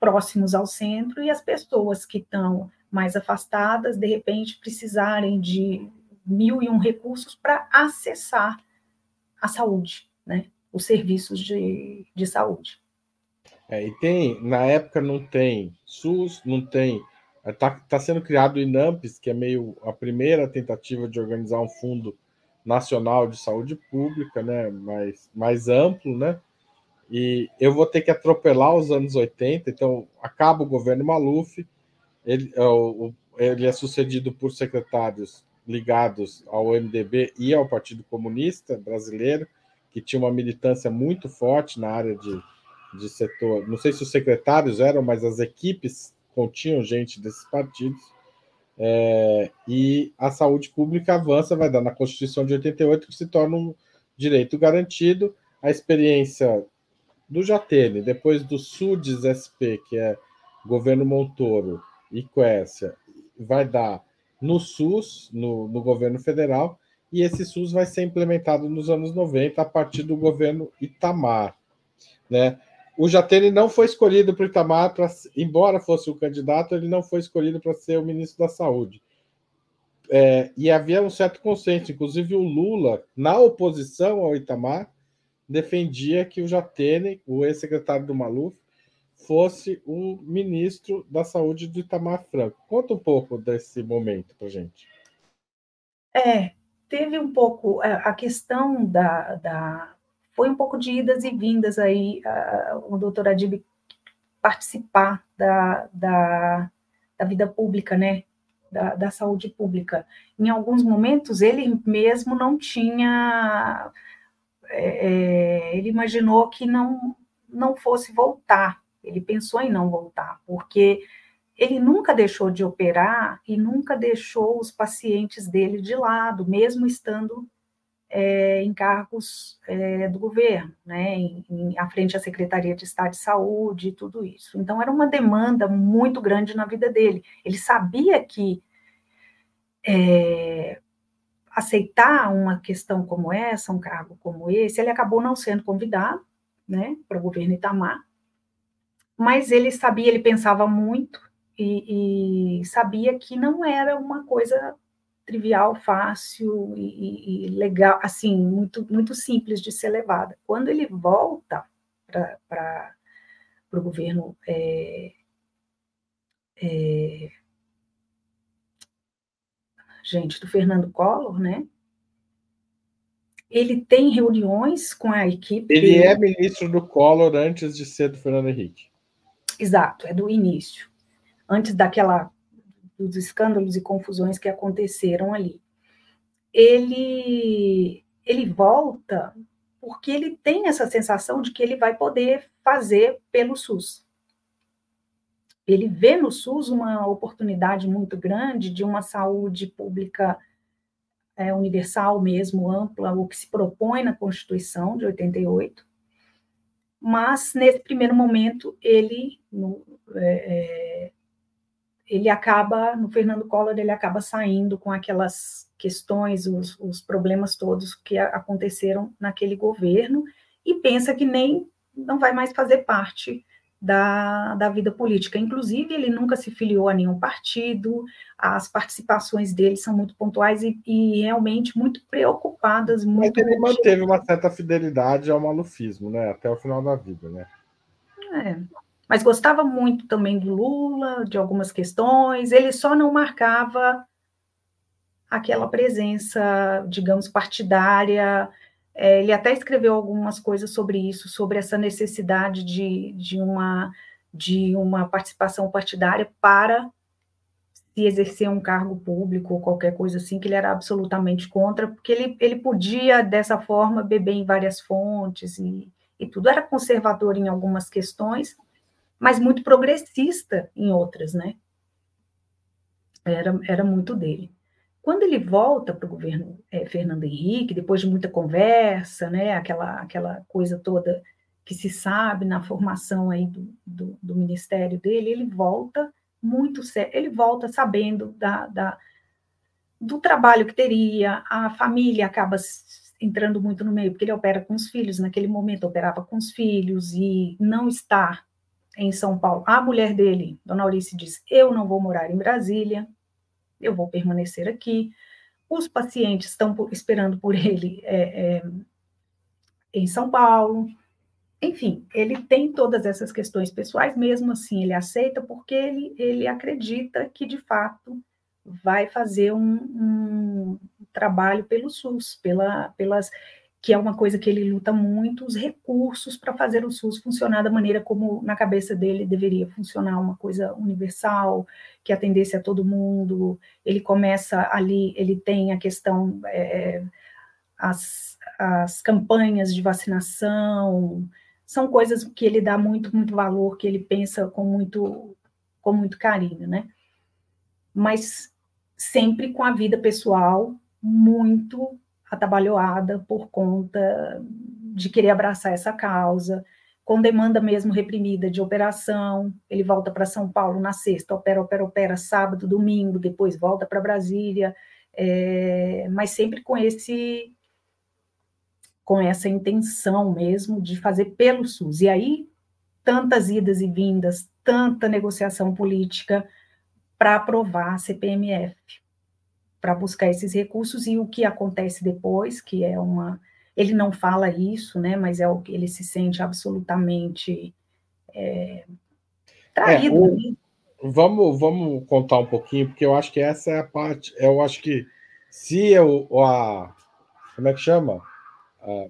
próximos ao centro e as pessoas que estão mais afastadas, de repente, precisarem de mil e um recursos para acessar a saúde, né? os serviços de, de saúde.
É, e tem, na época não tem SUS, não tem. Está tá sendo criado o INAMPS, que é meio a primeira tentativa de organizar um fundo nacional de saúde pública, né? Mais, mais amplo, né? E eu vou ter que atropelar os anos 80, então acaba o governo Maluf, ele, é ele é sucedido por secretários ligados ao MDB e ao Partido Comunista Brasileiro, que tinha uma militância muito forte na área de de setor. Não sei se os secretários eram, mas as equipes continham gente desses partidos. É, e a saúde pública avança, vai dar na Constituição de 88, que se torna um direito garantido. A experiência do Jatene, depois do SUDES SP, que é governo Montoro e Coécia, vai dar no SUS, no, no governo federal, e esse SUS vai ser implementado nos anos 90 a partir do governo Itamar. Né? O Jatene não foi escolhido para o Itamar, pra, embora fosse o candidato, ele não foi escolhido para ser o ministro da Saúde. É, e havia um certo consenso, inclusive o Lula, na oposição ao Itamar, defendia que o Jatene, o ex-secretário do Maluf, fosse o ministro da Saúde do Itamar Franco. Conta um pouco desse momento para gente.
É, teve um pouco é, a questão da, da foi um pouco de idas e vindas aí, uh, o doutor Adib participar da, da, da, vida pública, né, da, da, saúde pública. Em alguns momentos, ele mesmo não tinha, é, é, ele imaginou que não, não fosse voltar, ele pensou em não voltar, porque ele nunca deixou de operar e nunca deixou os pacientes dele de lado, mesmo estando é, em cargos é, do governo, né, em, em, à frente da Secretaria de Estado de Saúde e tudo isso. Então, era uma demanda muito grande na vida dele. Ele sabia que é, aceitar uma questão como essa, um cargo como esse, ele acabou não sendo convidado né, para o governo Itamar, mas ele sabia, ele pensava muito e, e sabia que não era uma coisa trivial, fácil e, e, legal, assim, muito, muito simples de ser levada. Quando ele volta para o governo é, é, gente, do Fernando Collor, né? Ele tem reuniões com a equipe.
Ele é ministro do Collor antes de ser do Fernando Henrique.
Exato, é do início, antes daquela dos escândalos e confusões que aconteceram ali. Ele ele volta porque ele tem essa sensação de que ele vai poder fazer pelo SUS. Ele vê no SUS uma oportunidade muito grande de uma saúde pública é, universal mesmo, ampla, o que se propõe na Constituição de 88, mas nesse primeiro momento ele no, é, é, ele acaba no Fernando Collor ele acaba saindo com aquelas questões os, os problemas todos que aconteceram naquele governo e pensa que nem não vai mais fazer parte da, da vida política. Inclusive, ele nunca se filiou a nenhum partido, as participações dele são muito pontuais e, e realmente muito preocupadas. Muito
Mas ele manteve uma certa fidelidade ao malufismo, né? Até o final da vida, né?
É. Mas gostava muito também do Lula, de algumas questões, ele só não marcava aquela presença, digamos, partidária é, ele até escreveu algumas coisas sobre isso, sobre essa necessidade de, de, uma, de uma participação partidária para se exercer um cargo público ou qualquer coisa assim, que ele era absolutamente contra, porque ele, ele podia, dessa forma, beber em várias fontes e, e tudo. Era conservador em algumas questões, mas muito progressista em outras, né? Era, era muito dele. Quando ele volta para o governo é, Fernando Henrique, depois de muita conversa, né, aquela, aquela coisa toda que se sabe na formação aí do, do, do ministério dele, ele volta muito sério, ele volta sabendo da, da, do trabalho que teria, a família acaba entrando muito no meio, porque ele opera com os filhos, naquele momento operava com os filhos, e não estar em São Paulo. A mulher dele, Dona Aurice, diz: Eu não vou morar em Brasília, eu vou permanecer aqui. Os pacientes estão esperando por ele é, é, em São Paulo. Enfim, ele tem todas essas questões pessoais, mesmo assim ele aceita, porque ele, ele acredita que, de fato, vai fazer um, um trabalho pelo SUS, pela, pelas que é uma coisa que ele luta muito, os recursos para fazer o SUS funcionar da maneira como na cabeça dele deveria funcionar, uma coisa universal, que atendesse a todo mundo. Ele começa ali, ele tem a questão, é, as, as campanhas de vacinação, são coisas que ele dá muito, muito valor, que ele pensa com muito, com muito carinho, né? Mas sempre com a vida pessoal muito atabalhoada por conta de querer abraçar essa causa, com demanda mesmo reprimida de operação. Ele volta para São Paulo na sexta, opera, opera, opera, sábado, domingo, depois volta para Brasília, é, mas sempre com esse com essa intenção mesmo de fazer pelo SUS. E aí, tantas idas e vindas, tanta negociação política para aprovar a CPMF para buscar esses recursos e o que acontece depois, que é uma. Ele não fala isso, né? Mas é o que ele se sente absolutamente é, traído. É, o,
né? vamos, vamos contar um pouquinho, porque eu acho que essa é a parte. Eu acho que se eu, a. Como é que chama?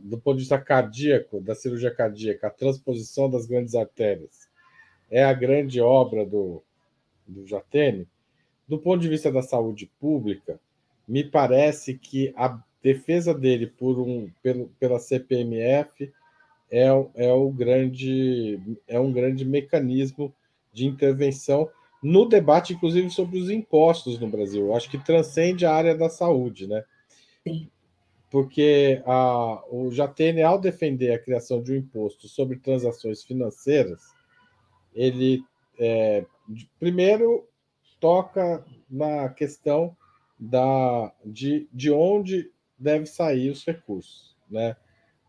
do ponto de vista cardíaco, da cirurgia cardíaca, a transposição das grandes artérias é a grande obra do, do Jatene, do ponto de vista da saúde pública, me parece que a defesa dele por um, pelo, pela CPMF é, é, o grande, é um grande mecanismo de intervenção no debate, inclusive, sobre os impostos no Brasil. Eu acho que transcende a área da saúde, né?
Sim.
Porque a, o Jatene, ao defender a criação de um imposto sobre transações financeiras, ele, é, primeiro, toca na questão da, de, de onde deve sair os recursos. Né?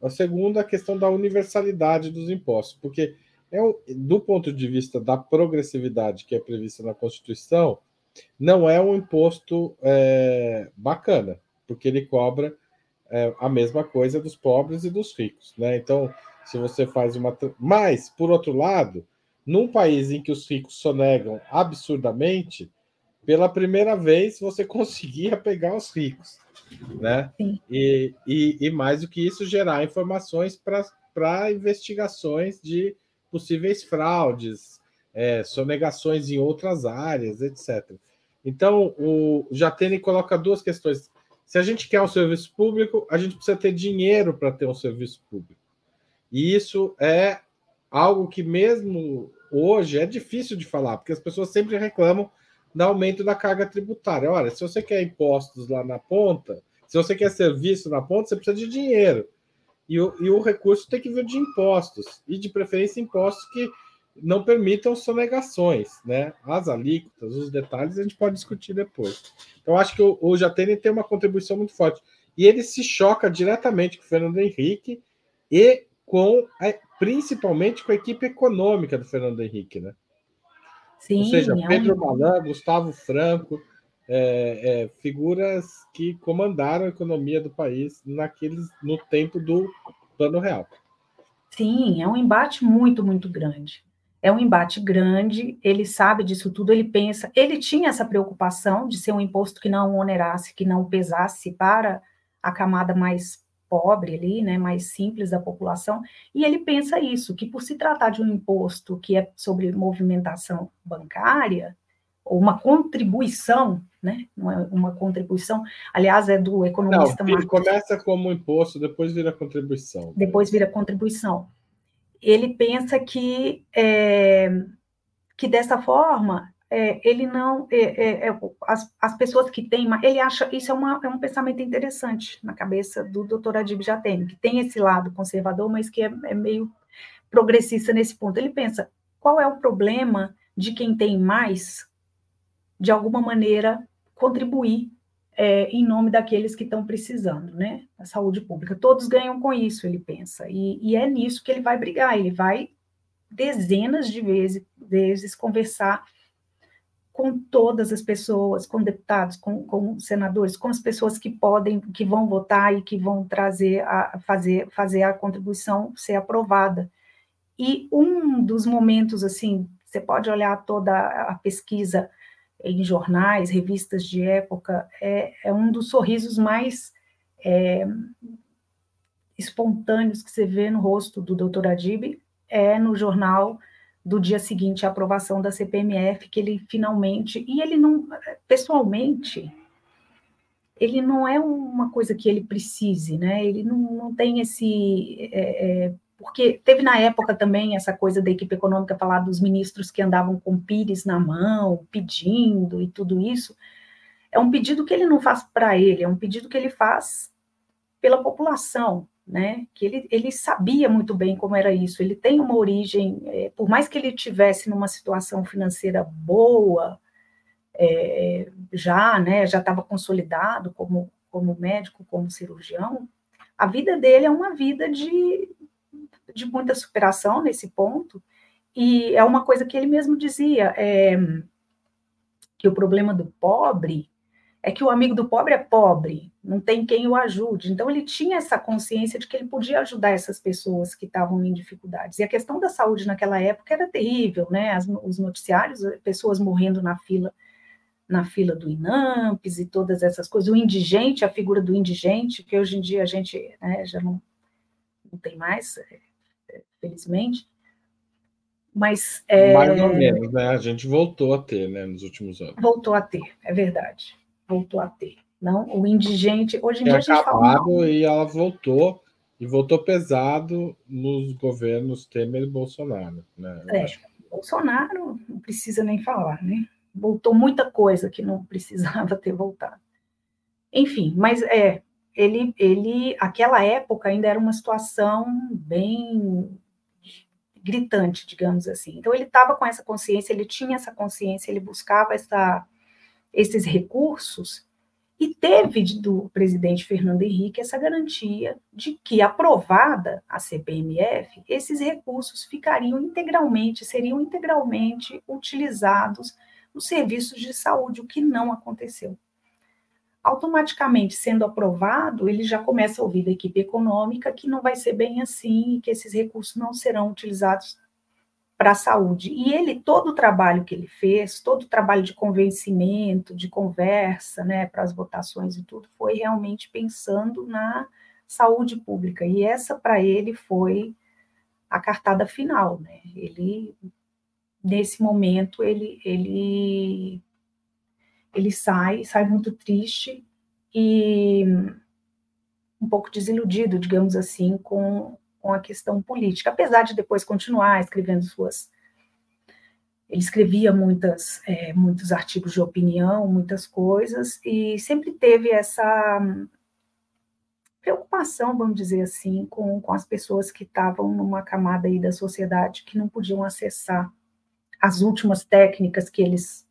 A segunda, a questão da universalidade dos impostos, porque é do ponto de vista da progressividade que é prevista na Constituição, não é um imposto é, bacana, porque ele cobra é, a mesma coisa dos pobres e dos ricos. Né? Então, se você faz uma. Mas, por outro lado, num país em que os ricos sonegam absurdamente, pela primeira vez você conseguia pegar os ricos, né? E, e, e, mais do que isso, gerar informações para investigações de possíveis fraudes, é, sonegações em outras áreas, etc. Então, o Jatene coloca duas questões. Se a gente quer um serviço público, a gente precisa ter dinheiro para ter um serviço público. E isso é algo que, mesmo hoje, é difícil de falar, porque as pessoas sempre reclamam do aumento da carga tributária. Olha, se você quer impostos lá na ponta, se você quer serviço na ponta, você precisa de dinheiro. E o, e o recurso tem que vir de impostos, e de preferência impostos que não permitam sonegações, né? As alíquotas, os detalhes a gente pode discutir depois. Então, acho que o, o Jatene tem uma contribuição muito forte. E ele se choca diretamente com o Fernando Henrique e com a, principalmente com a equipe econômica do Fernando Henrique, né? Sim, Ou seja, é Pedro. Malan, Gustavo Franco, é, é, figuras que comandaram a economia do país naqueles, no tempo do Plano Real.
Sim, é um embate muito, muito grande é um embate grande, ele sabe disso tudo, ele pensa, ele tinha essa preocupação de ser um imposto que não onerasse, que não pesasse para a camada mais pobre ali, né, mais simples da população, e ele pensa isso, que por se tratar de um imposto que é sobre movimentação bancária, ou uma contribuição, né, não é uma contribuição, aliás, é do economista...
Não, ele começa como imposto, depois vira contribuição.
Depois vira contribuição ele pensa que, é, que dessa forma é, ele não é, é, é as, as pessoas que têm, ele acha isso é, uma, é um pensamento interessante na cabeça do doutor Adib Jatene, que tem esse lado conservador, mas que é, é meio progressista nesse ponto. Ele pensa qual é o problema de quem tem mais, de alguma maneira, contribuir em nome daqueles que estão precisando, né? A saúde pública. Todos ganham com isso, ele pensa. E, e é nisso que ele vai brigar. Ele vai dezenas de vezes, vezes conversar com todas as pessoas, com deputados, com, com, senadores, com as pessoas que podem, que vão votar e que vão trazer a fazer, fazer a contribuição ser aprovada. E um dos momentos assim, você pode olhar toda a pesquisa em jornais, revistas de época, é, é um dos sorrisos mais é, espontâneos que você vê no rosto do doutor Adib, é no jornal do dia seguinte à aprovação da CPMF, que ele finalmente, e ele não, pessoalmente, ele não é uma coisa que ele precise, né? Ele não, não tem esse é, é, porque teve na época também essa coisa da equipe econômica falar dos ministros que andavam com pires na mão, pedindo e tudo isso. É um pedido que ele não faz para ele, é um pedido que ele faz pela população, né? Que ele, ele sabia muito bem como era isso. Ele tem uma origem, é, por mais que ele tivesse numa situação financeira boa, é, já, né? Já estava consolidado como como médico, como cirurgião. A vida dele é uma vida de, de muita superação nesse ponto, e é uma coisa que ele mesmo dizia, é, que o problema do pobre é que o amigo do pobre é pobre, não tem quem o ajude. Então, ele tinha essa consciência de que ele podia ajudar essas pessoas que estavam em dificuldades. E a questão da saúde naquela época era terrível, né? As, os noticiários, pessoas morrendo na fila na fila do INAMPS e todas essas coisas. O indigente, a figura do indigente, que hoje em dia a gente né, já não, não tem mais, é, felizmente. Mas.
É, Mais ou menos, né? A gente voltou a ter, né, nos últimos anos.
Voltou a ter, é verdade. Voltou a ter. Não, o indigente. Hoje em dia a gente
acabado fala. E ela voltou, e voltou pesado nos governos Temer e Bolsonaro. Né?
É, acho... Bolsonaro não precisa nem falar, né? Voltou muita coisa que não precisava ter voltado. Enfim, mas é, ele, ele, aquela época ainda era uma situação bem gritante, digamos assim. Então ele estava com essa consciência, ele tinha essa consciência, ele buscava essa, esses recursos e teve do presidente Fernando Henrique essa garantia de que, aprovada a CPMF, esses recursos ficariam integralmente, seriam integralmente utilizados nos serviços de saúde, o que não aconteceu. automaticamente sendo aprovado, ele já começa a ouvir da equipe econômica que não vai ser bem assim, que esses recursos não serão utilizados para a saúde. E ele, todo o trabalho que ele fez, todo o trabalho de convencimento, de conversa, né, para as votações e tudo, foi realmente pensando na saúde pública. E essa, para ele, foi a cartada final, né? Ele, nesse momento, ele, ele, ele sai, sai muito triste e um pouco desiludido, digamos assim, com, com a questão política, apesar de depois continuar escrevendo suas. Ele escrevia muitas, é, muitos artigos de opinião, muitas coisas, e sempre teve essa preocupação, vamos dizer assim, com, com as pessoas que estavam numa camada aí da sociedade que não podiam acessar as últimas técnicas que eles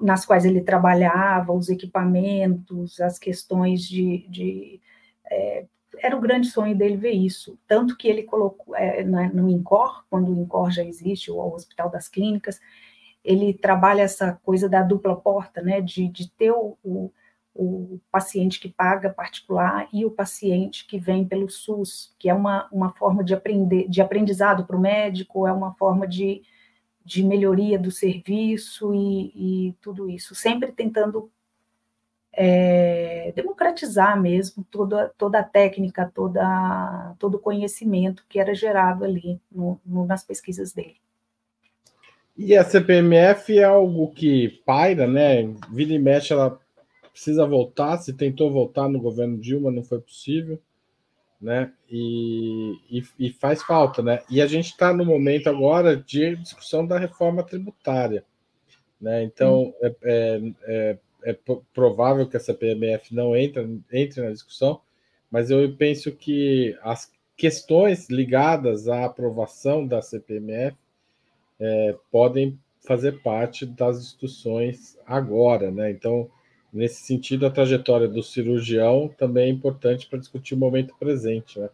nas quais ele trabalhava, os equipamentos, as questões de, de é, era o grande sonho dele ver isso. Tanto que ele colocou é, no INCOR, quando o INCOR já existe, o Hospital das Clínicas, ele trabalha essa coisa da dupla porta, né, de, de ter o, o, o, paciente que paga particular e o paciente que vem pelo SUS, que é uma, uma forma de, aprender, de aprendizado para o médico, é uma forma de, de melhoria do serviço e, e tudo isso, sempre tentando é, democratizar mesmo toda, toda a técnica, toda, todo o conhecimento que era gerado ali no, no, nas pesquisas dele.
E a CPMF é algo que paira, né? Vira e mexe, ela precisa voltar. Se tentou voltar no governo Dilma, não foi possível, né? E, e, e faz falta, né? E a gente está no momento agora de discussão da reforma tributária, né? Então, é, é, é é provável que essa PMF não entre, entre na discussão, mas eu penso que as questões ligadas à aprovação da CPMF é, podem fazer parte das discussões agora, né? Então, nesse sentido, a trajetória do cirurgião também é importante para discutir o momento presente, né?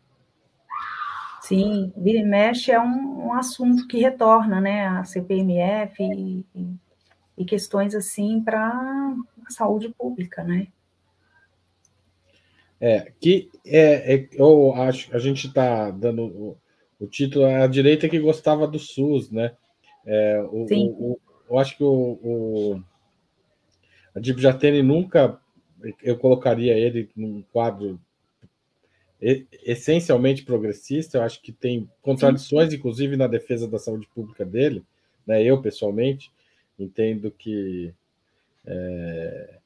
Sim, vira e mexe é um, um assunto que retorna, né? A CPMF e, e, questões assim para a saúde pública, né?
É, que é, é eu acho a gente está dando o, o, título a direita que gostava do SUS, né? É, o, Sim. O, eu acho que o, o a Dib Jatene nunca eu colocaria ele num quadro essencialmente progressista. Eu acho que tem contradições, Sim. inclusive na defesa da saúde pública dele. Né? Eu pessoalmente entendo que é,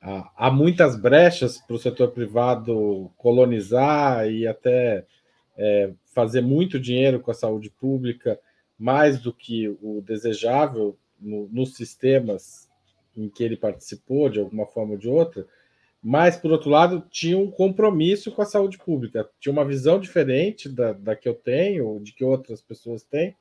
há, há, muitas brechas para o setor privado colonizar e até é, fazer muito dinheiro com a saúde pública, mais do que o desejável no, nos sistemas em que ele participou, de alguma forma ou de outra, mas, por outro lado, tinha um compromisso com a saúde pública, tinha uma visão diferente da, da que eu tenho, de que outras pessoas têm,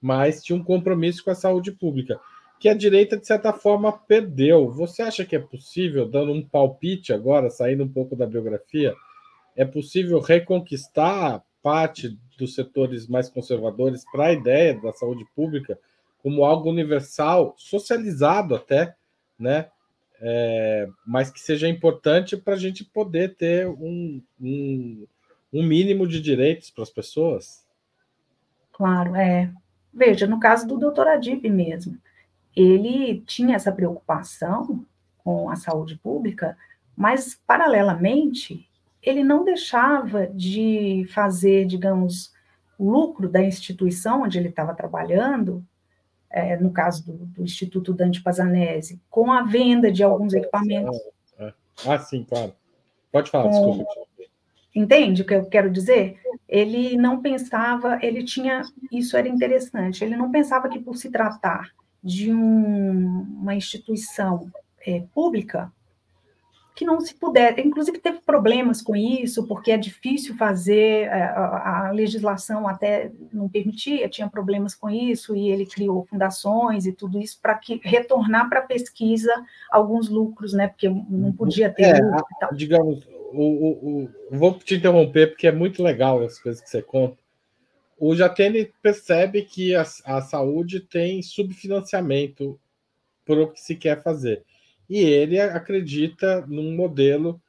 mas tinha um compromisso com a saúde pública que a direita, de certa forma, perdeu. Você acha que é possível, dando um palpite agora, saindo um pouco da biografia, é possível reconquistar parte dos setores mais conservadores para a ideia da saúde pública como algo universal, socializado até, né? É, mas que seja importante para a gente poder ter um, um, um mínimo de direitos para as pessoas?
Claro, é. Veja, no caso do doutor Adib mesmo, ele tinha essa preocupação com a saúde pública, mas, paralelamente, ele não deixava de fazer, digamos, lucro da instituição onde ele estava trabalhando, é, no caso do, do, Instituto Dante Pazanese, com a venda de alguns equipamentos.
Ah, ah sim, claro. Pode falar, com, desculpa.
Entende o que eu quero dizer? Ele não pensava, ele tinha, isso era interessante, ele não pensava que por se tratar de um, uma instituição é, pública que não se puder, inclusive teve problemas com isso, porque é difícil fazer, é, a, a, legislação até não permitia, tinha problemas com isso, e ele criou fundações e tudo isso para que retornar para a pesquisa alguns lucros, né? Porque não podia ter
é, lucro Digamos, o, o, o, vou te interromper, porque é muito legal as coisas que você conta o Jatene percebe que a, a saúde tem subfinanciamento para o que se quer fazer. e ele acredita num modelo,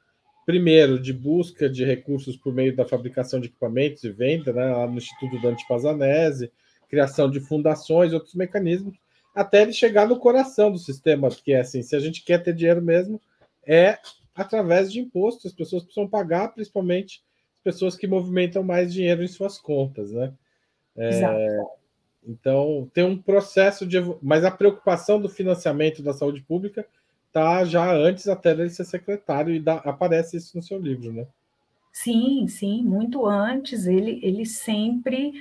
primeiro, de busca de recursos por meio da fabricação de equipamentos e venda, né, lá no Instituto Dante Pazanese, criação de fundações, outros mecanismos, até ele chegar no coração do sistema, que é assim, se a gente quer ter dinheiro mesmo, é através de impostos, as pessoas precisam pagar, principalmente pessoas que movimentam mais dinheiro em suas contas, né? É, então, tem um processo de. Mas a preocupação do financiamento da saúde pública tá já antes até dele ser secretário, e dá, aparece isso no seu livro, né?
Sim, sim, muito antes. Ele, ele sempre.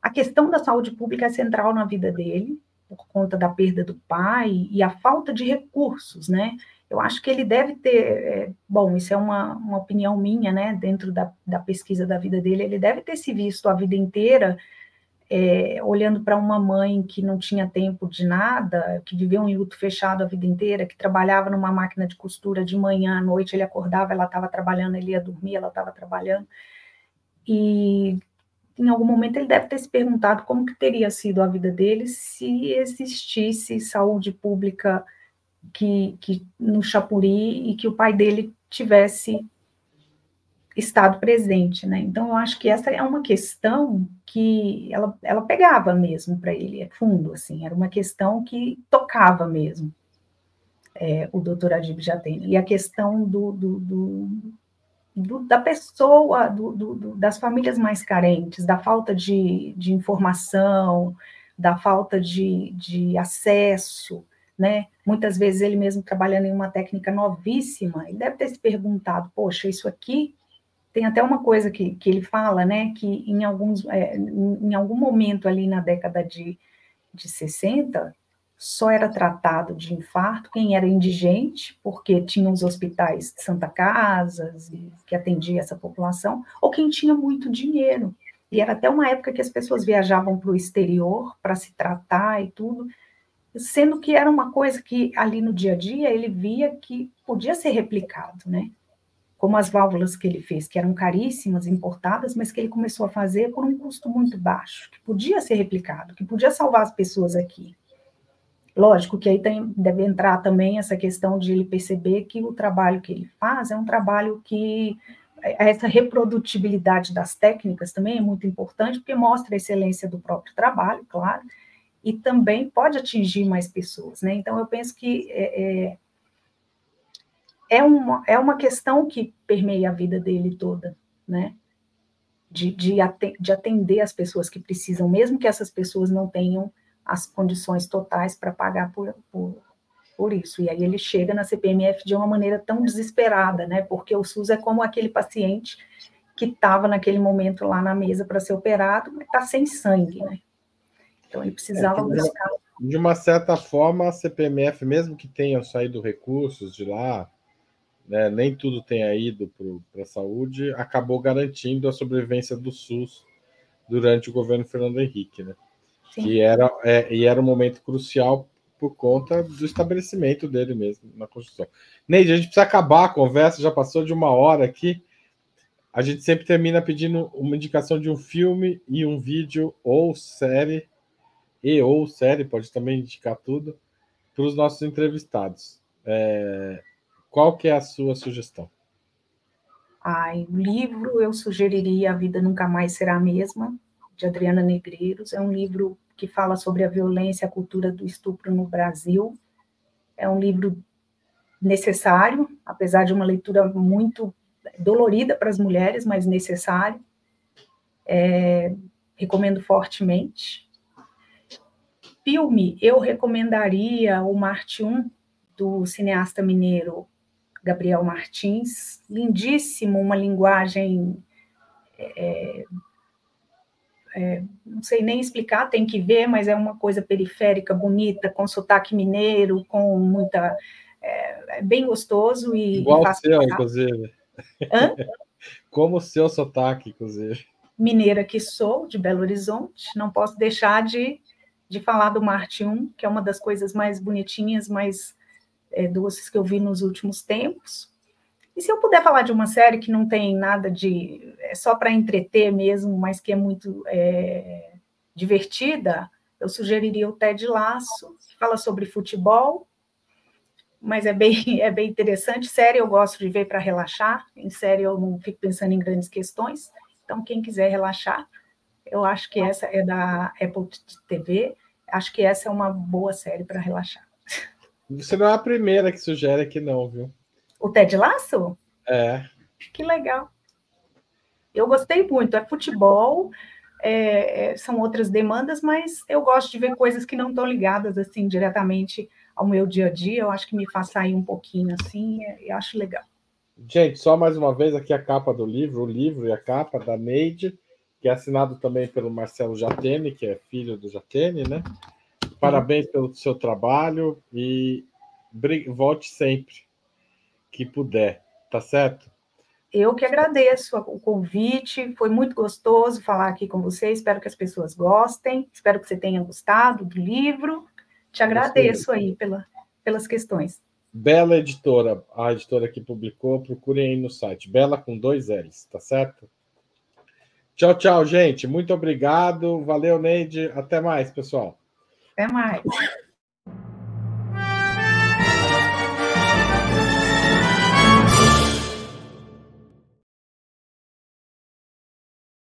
A questão da saúde pública é central na vida dele, por conta da perda do pai e a falta de recursos, né? Eu acho que ele deve ter, é, bom, isso é uma, uma opinião minha, né, dentro da, da pesquisa da vida dele, ele deve ter se visto a vida inteira é, olhando para uma mãe que não tinha tempo de nada, que viveu em luto fechado a vida inteira, que trabalhava numa máquina de costura de manhã à noite, ele acordava, ela estava trabalhando, ele ia dormir, ela estava trabalhando, e em algum momento ele deve ter se perguntado como que teria sido a vida dele se existisse saúde pública que, que no Chapuri e que o pai dele tivesse estado presente, né? Então eu acho que essa é uma questão que ela, ela pegava mesmo para ele, é fundo, assim, era uma questão que tocava mesmo. É, o doutor Adib já tem. E a questão do, do, do do, da pessoa, do, das famílias mais carentes, da falta de, de informação, da falta de, de acesso, né? Muitas vezes ele mesmo trabalhando em uma técnica novíssima, ele deve ter se perguntado, poxa, isso aqui tem até uma coisa que, que ele fala, né? Que em alguns é, em algum momento ali na década de, de 60, só era tratado de infarto quem era indigente, porque tinha os hospitais Santa Casa, que atendia essa população, ou quem tinha muito dinheiro. E era até uma época que as pessoas viajavam para o exterior para se tratar e tudo, sendo que era uma coisa que ali no dia a dia ele via que podia ser replicado, né? Como as válvulas que ele fez, que eram caríssimas, importadas, mas que ele começou a fazer por um custo muito baixo, que podia ser replicado, que podia salvar as pessoas aqui. Lógico que aí tem, deve entrar também essa questão de ele perceber que o trabalho que ele faz é um trabalho que é, essa reprodutibilidade das técnicas também é muito importante, porque mostra a excelência do próprio trabalho, claro, e também pode atingir mais pessoas, né? Então, eu penso que é, é, é uma, é uma questão que permeia a vida dele toda, né? De, de, atender as pessoas que precisam, mesmo que essas pessoas não tenham as condições totais para pagar por, por, por isso. E aí ele chega na CPMF de uma maneira tão desesperada, né? Porque o SUS é como aquele paciente que estava naquele momento lá na mesa para ser operado, mas está sem sangue, né? Então ele precisava é, buscar.
De uma certa forma, a CPMF, mesmo que tenham saído recursos de lá, né, nem tudo tenha ido para a saúde, acabou garantindo a sobrevivência do SUS durante o governo Fernando Henrique, né? E era, é, e era um momento crucial por conta do estabelecimento dele mesmo na Constituição. Neide, a gente precisa acabar a conversa, já passou de uma hora aqui. A gente sempre termina pedindo uma indicação de um filme e um vídeo ou série, e ou série, pode também indicar tudo, para os nossos entrevistados. É, qual que é a sua sugestão?
Ai, o livro eu sugeriria A Vida Nunca Mais Será a Mesma, de Adriana Negreiros. É um livro que fala sobre a violência a cultura do estupro no Brasil. É um livro necessário, apesar de uma leitura muito dolorida para as mulheres, mas necessário. É, recomendo fortemente. Filme, eu recomendaria o Marte 1, do cineasta mineiro Gabriel Martins. Lindíssimo, uma linguagem é, é, não sei nem explicar, tem que ver, mas é uma coisa periférica, bonita, com sotaque mineiro, com muita. É, é bem gostoso e.
Igual o seu, inclusive. Hã? Como o seu sotaque, inclusive.
Mineira que sou, de Belo Horizonte, não posso deixar de, de falar do Marte 1, que é uma das coisas mais bonitinhas, mais é, doces que eu vi nos últimos tempos. E se eu puder falar de uma série que não tem nada de. é só para entreter mesmo, mas que é muito é, divertida, eu sugeriria o Ted Laço, que fala sobre futebol. mas é bem, é bem interessante. Série eu gosto de ver para relaxar, em série eu não fico pensando em grandes questões, então quem quiser relaxar, eu acho que essa é da Apple TV, acho que essa é uma boa série para relaxar.
Você não é a primeira que sugere que não, viu?
O Ted Lasso?
É.
Que legal. Eu gostei muito. É futebol, é, é, são outras demandas, mas eu gosto de ver coisas que não estão ligadas assim diretamente ao meu dia a dia. Eu acho que me faz sair um pouquinho assim, e acho legal.
Gente, só mais uma vez aqui a capa do livro, o livro e a capa da Neide, que é assinado também pelo Marcelo Jatene, que é filho do Jatene, né? Parabéns pelo seu trabalho e volte sempre que puder, tá certo?
Eu que agradeço o convite, foi muito gostoso falar aqui com você. Espero que as pessoas gostem, espero que você tenha gostado do livro. Te agradeço aí pela, pelas questões.
Bela editora, a editora que publicou, procurem aí no site, Bela com dois L's, tá certo? Tchau, tchau, gente. Muito obrigado. Valeu, Neide. Até mais, pessoal.
Até mais.